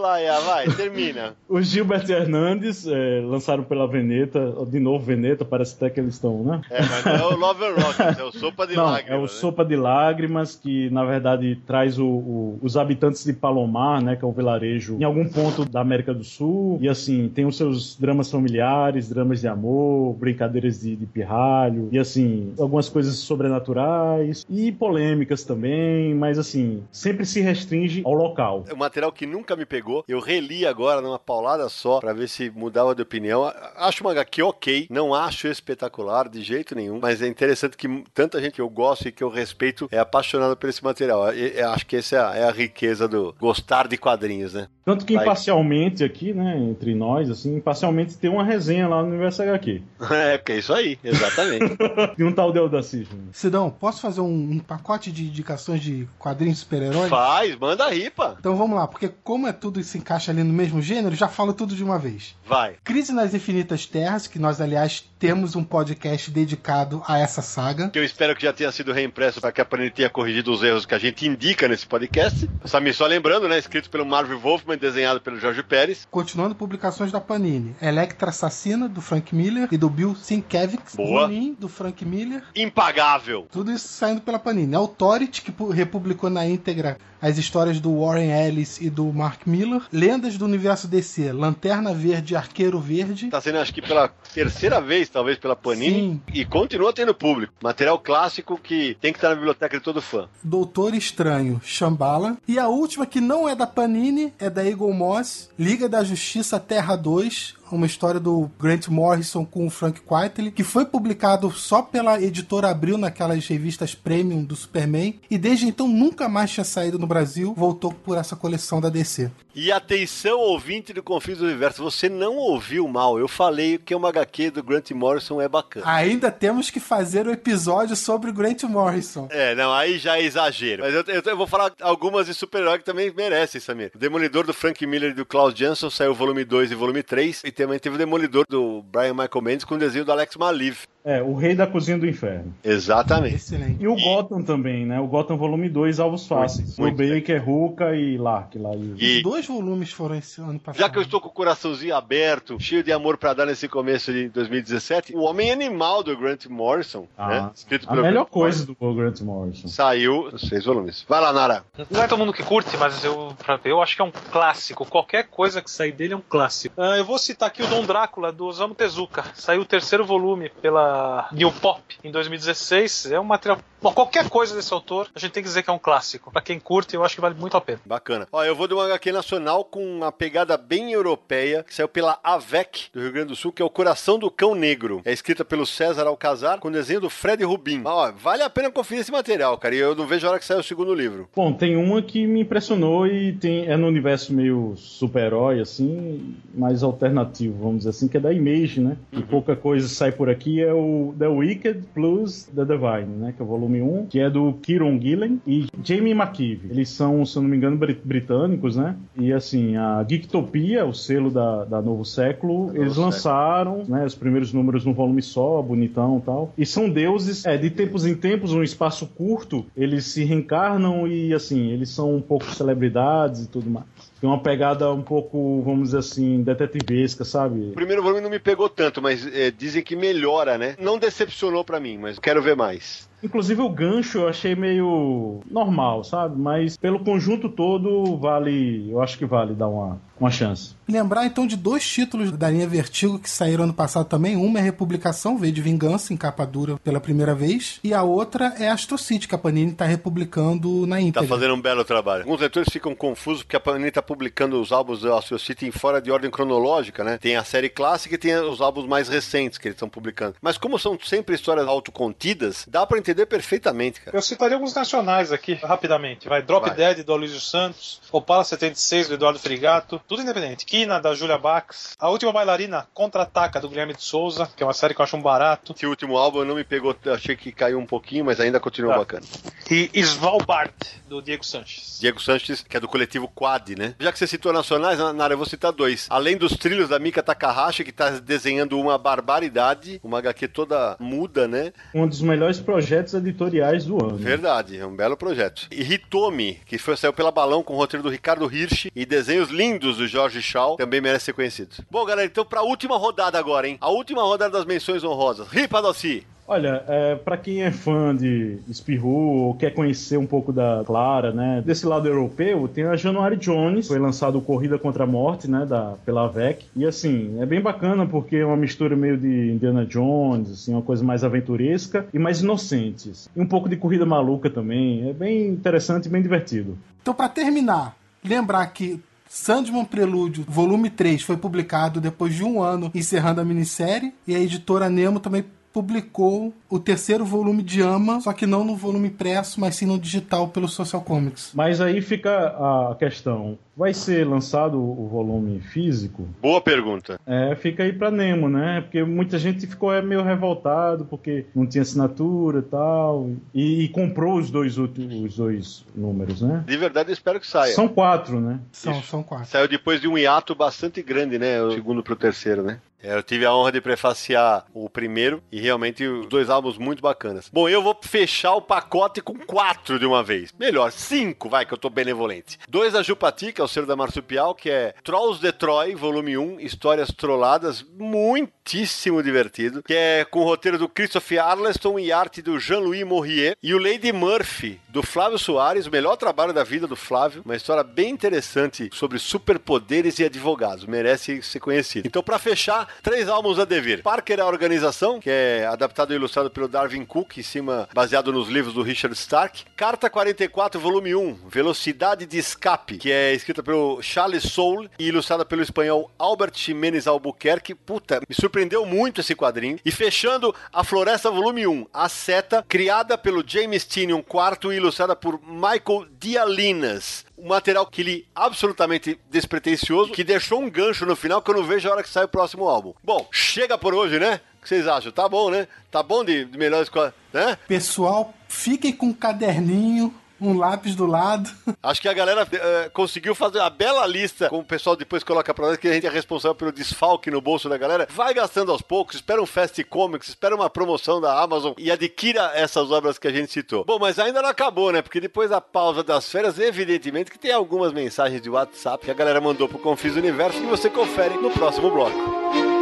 Laia, vai, termina. O Gilberto Hernandes é, lançaram pela Veneta, de novo Veneta, parece até que eles estão, né? É, mas não é o Love and Rockets, é o Sopa de Não, Lágrimas. é o né? Sopa de Lágrimas, que na verdade traz o- o- os habitantes de Palomar, né, que é um vilarejo em algum ponto da América do Sul, e assim, tem os seus dramas familiares, dramas de amor, brincadeiras de, de pirralho, e assim, algumas coisas sobrenaturais, e polêmicas também, mas assim, sempre se restringe ao local. É um material que nunca me pegou. Eu reli agora numa paulada só pra ver se mudava de opinião. Acho uma HQ ok, não acho espetacular de jeito nenhum, mas é interessante que tanta gente que eu gosto e que eu respeito é apaixonada por esse material. E- eu acho que essa é a, é a riqueza do gostar de quadrinhos, né? Tanto que Vai. imparcialmente aqui, né, entre nós, assim, imparcialmente tem uma resenha lá no Universo HQ. (laughs) É, porque é isso aí, exatamente. (laughs) De um tal de Audacy Júnior. Sidão, posso fazer um, um pacote de indicações de quadrinhos de super-heróis? Faz, manda aí, pá. Então vamos lá, porque como é tudo se encaixa ali no mesmo gênero, já falo tudo de uma vez. Vai. Crise nas Infinitas Terras, que nós, aliás, temos um podcast dedicado a essa saga. Que eu espero que já tenha sido reimpresso para que a Panini tenha corrigido os erros que a gente indica nesse podcast. Samir, só lembrando, né? Escrito pelo Marvel Wolfman, desenhado pelo Jorge Pérez. Continuando publicações da Panini. Electra Assassina, do Frank Miller, e do Bill Sienkiewicz. Boa. Ronin, do Frank Miller. Impagável. Tudo isso saindo pela Panini. Authority, que pu- republicou na íntegra as histórias do Warren Ellis e do Mark Miller. Lendas do universo DC. Lanterna Verde e Arqueiro Verde. Tá sendo, acho que pela terceira vez, talvez, pela Panini. Sim. E continua tendo público. Material clássico que tem que estar na biblioteca de todo fã. Doutor Estranho, Shambhala. E a última, que não é da Panini, é da Eagle Moss, Liga da Justiça Terra 2, uma história do Grant Morrison com o Frank Quitely, que foi publicado só pela editora Abril naquelas revistas premium do Superman, e desde então nunca mais tinha saído no Brasil, voltou por essa coleção da DC. E atenção, ouvinte do Confis do Universo, você não ouviu mal. Eu falei que uma HQ do Grant Morrison é bacana. Ainda temos que fazer o episódio sobre o Grant Morrison. É, não, aí já é exagero. Mas eu, eu- eu vou falar algumas de super-herói que também merecem, Samir. O Demolidor do Frank Miller e do Klaus Janson saiu volume 2 e volume 3. E também teve o Demolidor do Brian Michael Mendes com o desenho do Alex Maliv. É, o Rei da Cozinha do Inferno. Exatamente. Excelente. E o Gotham também, né? O Gotham Volume 2, Alvos Fáceis. muito o Baker, Ruka e Lark lá. E... E Os dois volumes foram esse ano passado. já que eu estou com o coraçãozinho aberto, cheio de amor pra dar nesse começo de 2017, o Homem Animal do Grant Morrison, Ah, né? Escrito a pelo melhor Grant coisa do Grant Morrison. Saiu os seis volumes. Vai lá, Nara. Não é todo mundo que curte, mas eu, pra ver, eu acho que é um clássico. Qualquer coisa que sair dele é um clássico. Ah, eu vou citar aqui o Dom Drácula, do Osamu Tezuka. Saiu o terceiro volume pela New Pop em 2016. É um material. Bom, qualquer coisa desse autor, a gente tem que dizer que é um clássico. Pra quem curte, eu acho que vale muito a pena. Bacana. Ó, eu vou de uma HQ nacional com uma pegada bem europeia, que saiu pela AVEC do Rio Grande do Sul, que é o Coração do Cão Negro. É escrita pelo César Alcazar, com desenho do Fred Rubin. Ó, vale a pena conferir esse material, cara. E eu não vejo a hora que sair o segundo livro. Bom, tem uma que me impressionou e tem, é no universo meio super-herói, assim, mais alternativo, vamos dizer assim, que é da Image, né? E pouca coisa sai por aqui, é o The Wicked plus The Divine, né? Que é o volume 1, que é do Kieron Gillen e Jamie McKeeve. Eles são, se eu não me engano, brit- britânicos, né? E assim, a Geektopia, o selo da, da Novo Século, eles Século. lançaram, né? Os primeiros números num volume só, bonitão e tal. E são deuses, é, de tempos em tempos, um espaço curto, eles se reencarnam e assim, eles são um pouco celebridades e tudo mais. Tem uma pegada um pouco, vamos dizer assim, detetivesca, sabe? O primeiro volume não me pegou tanto, mas é, dizem que melhora, né? Não decepcionou pra mim, mas quero ver mais. Inclusive o gancho eu achei meio normal, sabe? Mas pelo conjunto todo, vale. Eu acho que vale dar uma, uma chance. Lembrar então de dois títulos da linha Vertigo que saíram ano passado também. Uma é Republicação, veio de Vingança, em capa dura pela primeira vez. E a outra é Astro City, que a Panini está republicando na Tá íntegra. fazendo um belo trabalho. Alguns leitores ficam confusos porque a Panini tá publicando os álbuns do Astro City em fora de ordem cronológica, né? Tem a série clássica e tem os álbuns mais recentes que eles estão publicando. Mas como são sempre histórias autocontidas, dá pra entender perfeitamente, cara. Eu citaria alguns nacionais aqui, rapidamente. Vai Drop Vai. Dead do Aloysio Santos, Opala 76 do Eduardo Frigato, tudo independente. Kina da Julia Bax, A Última Bailarina Contra-Ataca do Guilherme de Souza, que é uma série que eu acho um barato. Esse último álbum não me pegou, achei que caiu um pouquinho, mas ainda continua Tá. bacana. E Svalbard do Diego Sanches. Diego Sanches, que é do coletivo Quad, né? Já que você citou nacionais, Nara, eu vou citar dois. Além dos trilhos da Mika Takahashi, que tá desenhando uma barbaridade, uma HQ toda muda, né? Um dos melhores projetos projetos editoriais do ano. Verdade, é um belo projeto. E Hitomi, que foi, saiu pela Balão com o roteiro do Ricardo Hirsch e desenhos lindos do Jorge Shaw, também merece ser conhecido. Bom, galera, então pra última rodada agora, hein? A última rodada das menções honrosas. Ripa Dossi. Olha, é, para quem é fã de Spirou ou quer conhecer um pouco da Clara, né, desse lado europeu, tem a January Jones, foi lançado Corrida contra a Morte, né, da, pela VEC, e assim, é bem bacana porque é uma mistura meio de Indiana Jones, assim, uma coisa mais aventuresca e mais inocente. Assim. E um pouco de corrida maluca também, é bem interessante e bem divertido. Então, para terminar, lembrar que Sandman Prelúdio, volume 3, foi publicado depois de um ano encerrando a minissérie, e a editora Nemo também publicou o terceiro volume de Ama, só que não no volume impresso, mas sim no digital pelo Social Comics. Mas aí fica a questão: vai ser lançado o volume físico? Boa pergunta. É, fica aí pra Nemo, né? Porque muita gente ficou é, meio revoltado porque não tinha assinatura e tal. E, e comprou os dois, os dois números, né? De verdade, eu espero que saia. São quatro, né? São, são quatro. Saiu depois de um hiato bastante grande, né? O segundo pro terceiro, né? É, eu tive a honra de prefaciar o primeiro e realmente os dois álbuns muito bacanas. Bom, eu vou fechar o pacote com quatro de uma vez. Melhor, cinco, vai, que eu tô benevolente. Dois da Jupati, que é o selo da Marsupial, que é Trolls de Troy, volume 1, Histórias Trolladas, muitíssimo divertido, que é com o roteiro do Christopher Arleston e arte do Jean-Louis Morrier. E o Lady Murphy, do Flávio Soares, o melhor trabalho da vida do Flávio, uma história bem interessante sobre superpoderes e advogados, merece ser conhecido. Então, para fechar, três álbuns a devir. Parker a organização, que é adaptado e ilustrado pelo Darwin Cook, em cima, baseado nos livros do Richard Stark. Carta 44, volume 1, Velocidade de Escape, que é escrita pelo Charles Soule e ilustrada pelo espanhol Albert Jiménez Albuquerque. Puta, me surpreendeu muito esse quadrinho. E fechando, A Floresta, volume 1, A Seta, criada pelo James Tynion IV e ilustrada por Michael Dialinas um material que ele absolutamente despretensioso, que deixou um gancho no final que eu não vejo a hora que sai o próximo álbum. Bom, chega por hoje, né? O que vocês acham? Tá bom, né? Tá bom de, de melhores né? Pessoal, fiquem com um caderninho um lápis do lado. (laughs) Acho que a galera uh, conseguiu fazer a bela lista, como o pessoal depois coloca pra nós, que a gente é responsável pelo desfalque no bolso da galera. Vai gastando aos poucos, espera um Fast Comics, espera uma promoção da Amazon e adquira essas obras que a gente citou. Bom, mas ainda não acabou, né? Porque depois da pausa das férias, evidentemente que tem algumas mensagens de WhatsApp que a galera mandou pro Confis Universo que você confere no próximo bloco.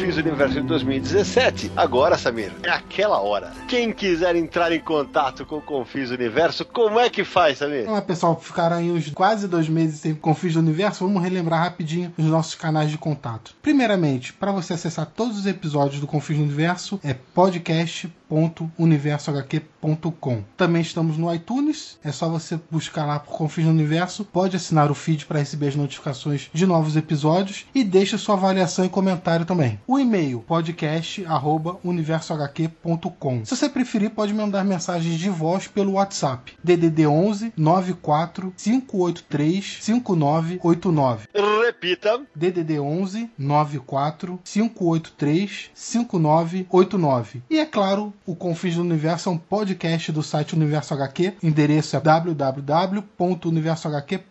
Confins Universo de 2017. Agora, Samir, é aquela hora. Quem quiser entrar em contato com o Confins Universo, como é que faz, Samir? Olá, pessoal. Ficaram aí uns quase dois meses sem Confins Universo. Vamos relembrar rapidinho os nossos canais de contato. Primeiramente, para você acessar todos os episódios do Confins Universo, é podcast.universohq.com. Também estamos no iTunes. É só você buscar lá por Confins Universo. Pode assinar o feed para receber as notificações de novos episódios e deixa sua avaliação e comentário também. O e-mail podcast@universohq.com. Se você preferir, pode mandar mensagens de voz pelo WhatsApp DDD 11 94 583 5989. Repita. DDD 11 94 583 5989. E é claro, o Confins do Universo é um podcast do site Universo HQ. O endereço é www.universohq.com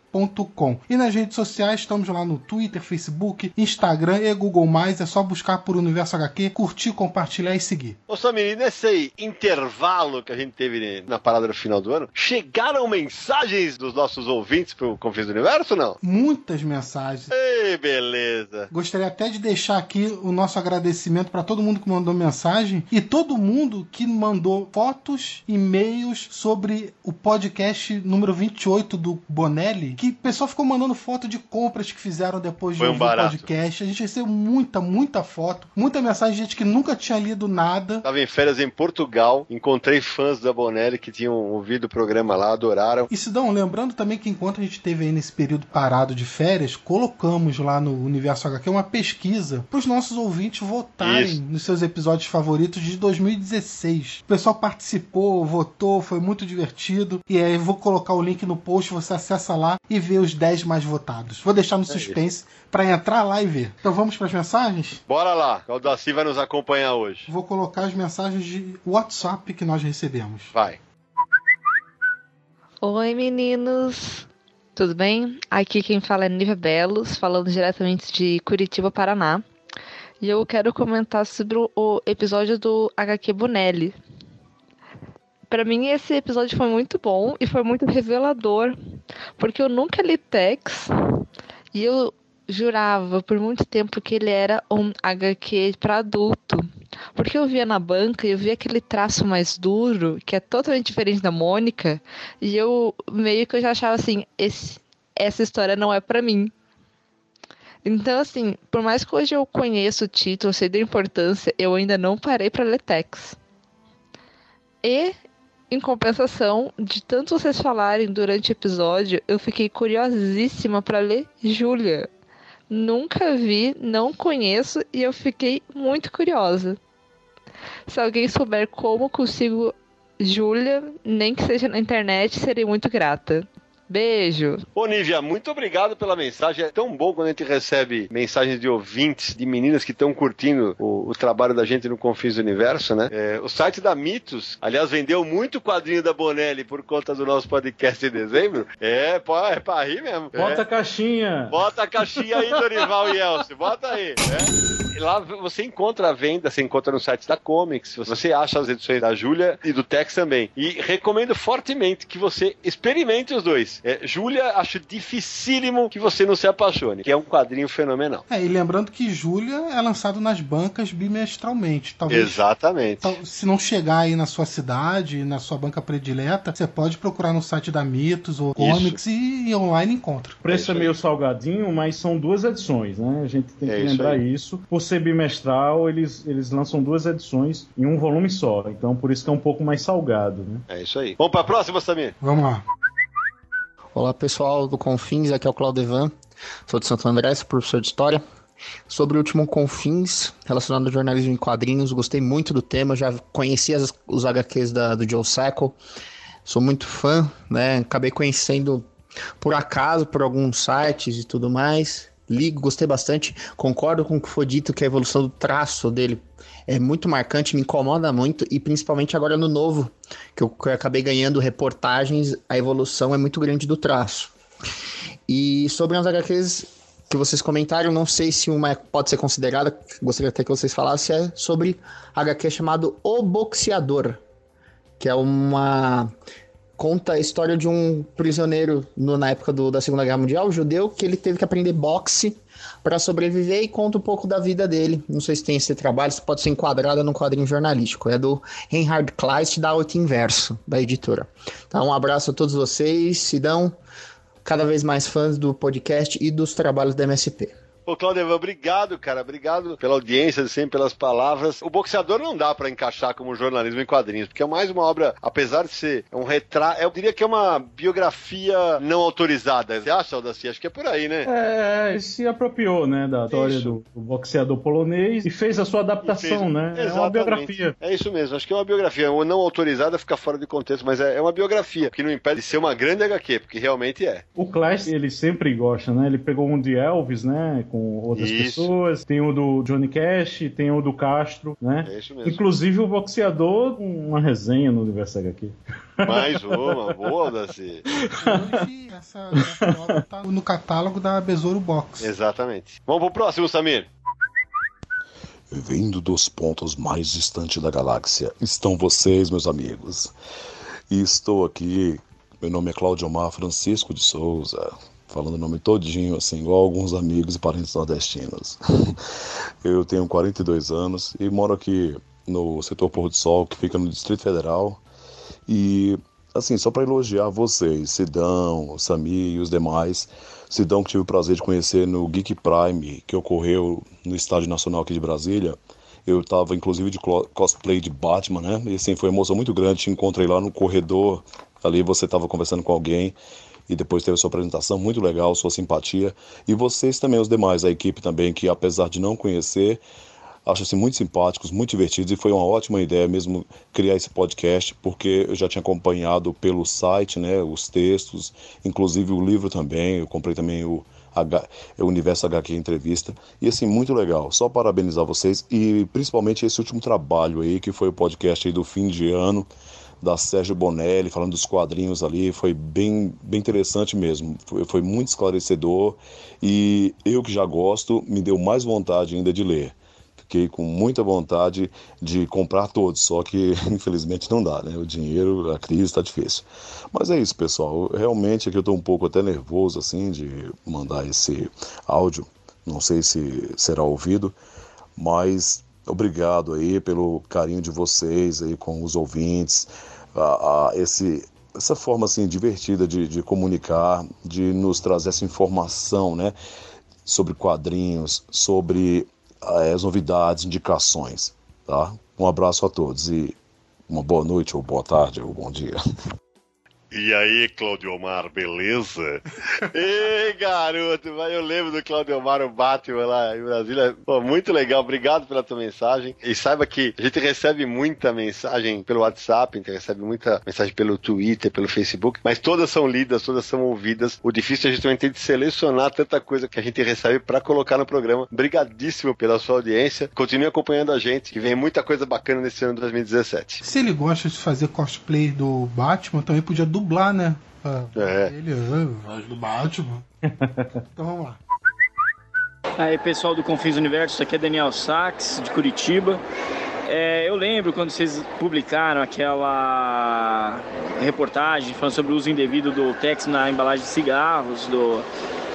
e nas redes sociais estamos lá no Twitter, Facebook, Instagram e Google+. É só buscar por Universo HQ, curtir, compartilhar e seguir. Ô Samir, nesse intervalo que a gente teve na parada no final do ano, chegaram mensagens dos nossos ouvintes pro Confins do Universo não? Muitas mensagens. Ei, beleza. Gostaria até de deixar aqui o nosso agradecimento para todo mundo que mandou mensagem e todo mundo que mandou fotos, e-mails sobre o podcast número 28 do Bonelli, que o pessoal ficou mandando foto de compras que fizeram depois de Foi um ouvir o barato. podcast. A gente recebeu muita, muita foto, muita mensagem de gente que nunca tinha lido nada. Tava em férias em Portugal, encontrei fãs da Bonelli que tinham ouvido o programa lá, adoraram. E Sidão, lembrando também que enquanto a gente teve aí nesse período parado de férias, colocamos lá no Universo HQ uma pesquisa para os nossos ouvintes votarem Isso. nos seus episódios favoritos de 2016. O pessoal participou, votou, foi muito divertido. E aí eu vou colocar o link no post, você acessa lá e ver os 10 mais votados. Vou deixar no suspense para entrar lá e ver. Então vamos para as mensagens? Bora lá, o Daci vai nos acompanhar hoje. Vou colocar as mensagens de WhatsApp que nós recebemos. Vai. Oi, meninos. Tudo bem? Aqui quem fala é Nívia Belos, falando diretamente de Curitiba, Paraná. E eu quero comentar sobre o episódio do HQ Bonelli. Para mim, esse episódio foi muito bom e foi muito revelador, porque eu nunca li Tex e eu jurava por muito tempo que ele era um HQ para adulto. Porque eu via na banca e eu via aquele traço mais duro, que é totalmente diferente da Mônica, e eu meio que eu já achava assim, esse, essa história não é para mim. Então, assim, por mais que hoje eu conheça o título, sei da importância, eu ainda não parei para ler Tex. E, em compensação, de tanto vocês falarem durante o episódio, eu fiquei curiosíssima para ler Júlia. Nunca vi, não conheço e eu fiquei muito curiosa. Se alguém souber como consigo Júlia, nem que seja na internet, serei muito grata. Beijo. Ô, Nívia, muito obrigado pela mensagem. É tão bom quando a gente recebe mensagens de ouvintes, de meninas que estão curtindo o, o, trabalho da gente no Confins do Universo, né? É, o site da Mitos, aliás, vendeu muito quadrinho da Bonelli por conta do nosso podcast em dezembro. É, pô, é pra rir mesmo. Bota é. a caixinha. Bota a caixinha aí, Dorival e Elcio. Bota aí. É. Lá você encontra a venda, você encontra no site da Comics, você acha as edições da Júlia e do Tex também. E recomendo fortemente que você experimente os dois. É, Júlia, acho dificílimo que você não se apaixone, que é um quadrinho fenomenal. É, e lembrando que Júlia é lançado nas bancas bimestralmente. Talvez, Exatamente. Tal, se não chegar aí na sua cidade, na sua banca predileta, você pode procurar no site da Mitos ou Comics e, e, online encontra. O preço é, é meio salgadinho, mas são duas edições, né? A gente tem que é lembrar isso, isso. Por ser bimestral, eles, eles lançam duas edições em um volume só. Então, por isso que é um pouco mais salgado, né? É isso aí. Vamos para a próxima, Samir? Vamos lá. Olá pessoal do Confins, aqui é o Claudio Evan, sou de Santo André, sou professor de História. Sobre o último Confins, relacionado ao jornalismo em quadrinhos, gostei muito do tema, já conheci as, os HQs da, do Joe Sacco, sou muito fã, né? Acabei conhecendo por acaso, por alguns sites e tudo mais. Ligo, gostei bastante, concordo com o que foi dito que a evolução do traço dele é muito marcante, me incomoda muito, e principalmente agora no novo, que eu, que eu acabei ganhando reportagens, a evolução é muito grande do traço. E sobre as HQs que vocês comentaram, não sei se uma pode ser considerada, gostaria até que vocês falassem, é sobre HQ chamado O Boxeador, que é uma conta a história de um prisioneiro no, na época do, da Segunda Guerra Mundial, judeu, que ele teve que aprender boxe para sobreviver e conta um pouco da vida dele. Não sei se tem esse trabalho, se pode ser enquadrada num quadrinho jornalístico. É do Reinhard Kleist da Oito Inverso, da editora. Então, um abraço a todos vocês, se dão cada vez mais fãs do podcast e dos trabalhos da MSP. Ô, Claudio, obrigado, cara. Obrigado pela audiência, sempre pelas palavras. O boxeador não dá para encaixar como jornalismo em quadrinhos, porque é mais uma obra, apesar de ser um retrato, eu diria que é uma biografia não autorizada. Você acha, Aldaci? Acho que é por aí, né? É, ele se apropriou, né, da história do, do, boxeador polonês e fez a sua adaptação, fez... né? Exatamente. É uma biografia. É isso mesmo, acho que é uma biografia. Ou não autorizada fica fora de contexto, mas é, é uma biografia, que não impede de ser uma grande HQ, porque realmente é. O Clash, ele sempre gosta, né? Ele pegou um de Elvis, né, com com outras isso. pessoas. Tem o do Johnny Cash, tem o do Castro, né? É isso mesmo. Inclusive o boxeador, uma resenha no Universo aqui. Mais uma, boa, Daci. Essa, essa obra tá no catálogo da Besouro Box. Exatamente. Vamos pro próximo, Samir. Vindo dos pontos mais distantes da galáxia estão vocês, meus amigos. E estou aqui. Meu nome é Claudio Omar Francisco de Souza, falando o nome todinho, assim, igual alguns amigos e parentes nordestinos. (laughs) eu tenho 42 anos e moro aqui no setor Pôr do Sol, que fica no Distrito Federal. E, assim, só para elogiar vocês, Sidão, Sami e os demais. Sidão que tive o prazer de conhecer no Geek Prime, que ocorreu no Estádio Nacional aqui de Brasília. Eu estava inclusive de cosplay de Batman, né? E assim, foi uma emoção muito grande. Te encontrei lá no corredor. Ali você estava conversando com alguém e depois teve sua apresentação muito legal, sua simpatia. E vocês também, os demais, a equipe também, que apesar de não conhecer, Acho assim muito simpáticos, muito divertidos e foi uma ótima ideia mesmo criar esse podcast, porque eu já tinha acompanhado pelo site, né, os textos, inclusive o livro também. Eu comprei também o, H, o Universo HQ Entrevista. E assim, muito legal. Só parabenizar vocês e principalmente esse último trabalho aí, que foi o podcast aí do fim de ano da Sérgio Bonelli, falando dos quadrinhos ali, foi bem, bem interessante mesmo, foi, foi muito esclarecedor e eu que já gosto, me deu mais vontade ainda de ler. Fiquei com muita vontade de comprar todos, só que (laughs) infelizmente não dá, né? O dinheiro, a crise está difícil. Mas é isso, pessoal. Realmente aqui eu estou um pouco até nervoso assim de mandar esse áudio. Não sei se será ouvido, mas obrigado aí pelo carinho de vocês aí com os ouvintes, a, a esse essa forma assim divertida de, de comunicar, de nos trazer essa informação, né, sobre quadrinhos, sobre eh, as novidades, indicações, tá? Um abraço a todos e uma boa noite ou boa tarde ou bom dia. E aí, Claudio Omar, beleza? (laughs) Ei, garoto, eu lembro do Claudio Omar, o Batman lá em Brasília. Pô, muito legal, obrigado pela tua mensagem. E saiba que a gente recebe muita mensagem pelo WhatsApp, a gente recebe muita mensagem pelo Twitter, pelo Facebook, mas todas são lidas, todas são ouvidas. O difícil é justamente de selecionar tanta coisa que a gente recebe para colocar no programa. Obrigadíssimo pela sua audiência. Continue acompanhando a gente, que vem muita coisa bacana nesse ano de 2017. Se ele gosta de fazer cosplay do Batman, também podia dublar, né? Ah, É. Ele, voz do Batman. então vamos lá. Aí pessoal do Confins Universo, isso aqui é Daniel Sachs, de Curitiba. É, eu lembro quando vocês publicaram aquela reportagem falando sobre o uso indevido do Tex na embalagem de cigarros do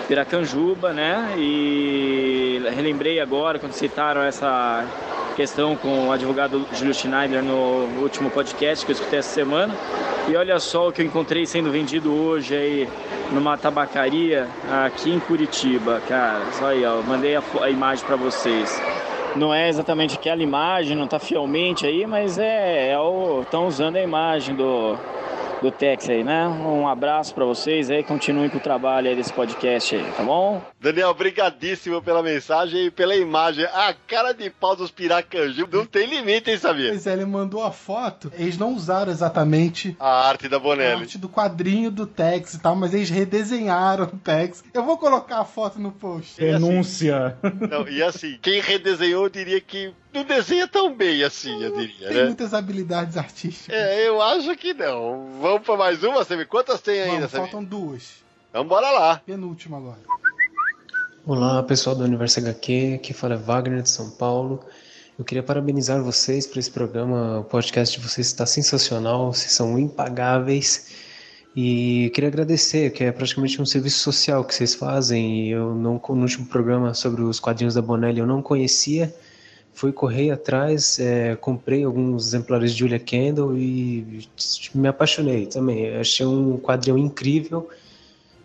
Piracanjuba, né? E relembrei agora quando citaram essa questão com o advogado Júlio Schneider no último podcast que eu escutei essa semana. E olha só o que eu encontrei sendo vendido hoje aí numa tabacaria aqui em Curitiba, cara. Só aí, ó, mandei a, a imagem para vocês. Não é exatamente aquela imagem, não tá fielmente aí, mas é, é o estão usando a imagem do do Tex aí, né? Um abraço para vocês aí, continuem com o trabalho aí desse podcast aí, tá bom? Daniel, obrigadíssimo pela mensagem e pela imagem. A cara de pau dos piracanjus não tem limite, hein, Samir? Pois é, ele mandou a foto. Eles não usaram exatamente A arte da a Bonelli. arte do quadrinho do Tex e tal, mas eles redesenharam o Tex. Eu vou colocar a foto no post. Denúncia. Não, e assim, quem redesenhou eu diria que não desenha tão bem assim, eu diria, Tem né? muitas habilidades artísticas. É, eu acho que não. Vamos pra mais uma, Samir? Quantas tem ainda, Vamos, faltam duas. Então bora lá. Penúltima agora. Olá, pessoal do Universo HQ, aqui fala é Wagner de São Paulo. Eu queria parabenizar vocês por esse programa, o podcast de vocês está sensacional, vocês são impagáveis. E queria agradecer, que é praticamente um serviço social que vocês fazem. E eu não, no último programa sobre os quadrinhos da Bonelli eu não conhecia, fui correr atrás, é, comprei alguns exemplares de Julia Kendall e me apaixonei também. Achei um quadrinho incrível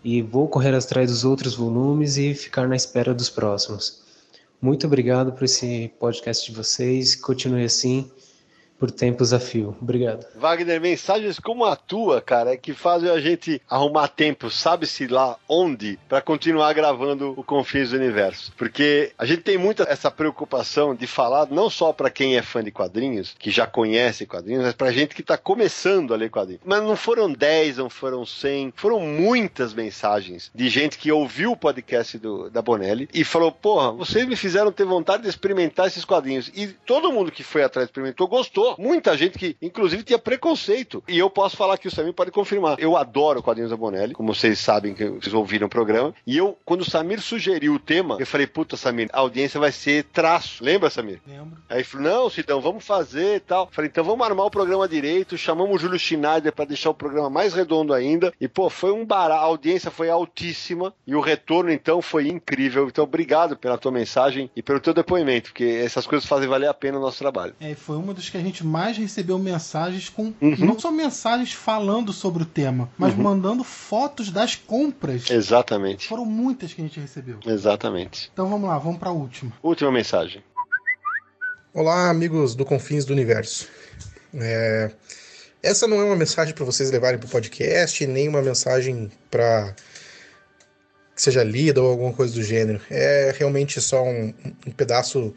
e vou correr atrás dos outros volumes e ficar na espera dos próximos. Muito obrigado por esse podcast de vocês. Continue assim por tempos a fio. Obrigado. Wagner, mensagens como a tua, cara, é que fazem a gente arrumar tempo, sabe-se lá onde, pra continuar gravando o Confins do Universo. Porque a gente tem muita essa preocupação de falar não só pra quem é fã de quadrinhos, que já conhece quadrinhos, mas pra gente que tá começando a ler quadrinhos. Mas não foram 10, não foram 100, foram muitas mensagens de gente que ouviu o podcast do, da Bonelli e falou: Porra, vocês me fizeram ter vontade de experimentar esses quadrinhos. E todo mundo que foi atrás experimentou gostou. Muita gente que, inclusive, tinha preconceito. E eu posso falar que o Samir pode confirmar. Eu adoro quadrinhos da Bonelli, como vocês sabem que vocês ouviram o programa. E eu, quando o Samir sugeriu o tema, eu falei: Puta, Samir, a audiência vai ser traço. Lembra, Samir? Lembro. Aí ele falou: Não, Sidão, vamos fazer e tal. Falei: Então vamos armar o programa direito. Chamamos o Júlio Schneider para deixar o programa mais redondo ainda. E, pô, foi um barato. A audiência foi altíssima. E o retorno, então, foi incrível. Então, obrigado pela tua mensagem e pelo teu depoimento, porque essas coisas fazem valer a pena o nosso trabalho. É, foi uma das que a gente mais recebeu mensagens com. Uhum. Não só mensagens falando sobre o tema, mas Uhum. mandando fotos das compras. Exatamente. Foram muitas que a gente recebeu. Exatamente. Então vamos lá, vamos pra última. Última mensagem. Olá, amigos do Confins do Universo. É, Essa não é uma mensagem para vocês levarem para o podcast, nem uma mensagem para que seja lida ou alguma coisa do gênero. É realmente só um, um pedaço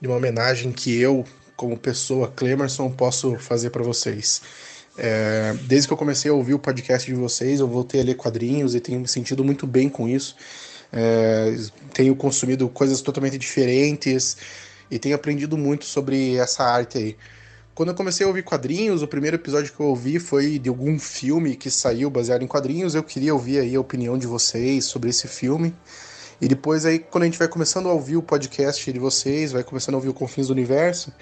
de uma homenagem que eu, como pessoa, Clemerson, posso fazer para vocês. É, desde que eu comecei a ouvir o podcast de vocês, eu voltei a ler quadrinhos e tenho me sentido muito bem com isso. É, tenho consumido coisas totalmente diferentes e tenho aprendido muito sobre essa arte aí. Quando eu comecei a ouvir quadrinhos, o primeiro episódio que eu ouvi foi de algum filme que saiu baseado em quadrinhos. Eu queria ouvir aí a opinião de vocês sobre esse filme. E depois aí, quando a gente vai começando a ouvir o podcast de vocês, vai começando a ouvir o Confins do Universo,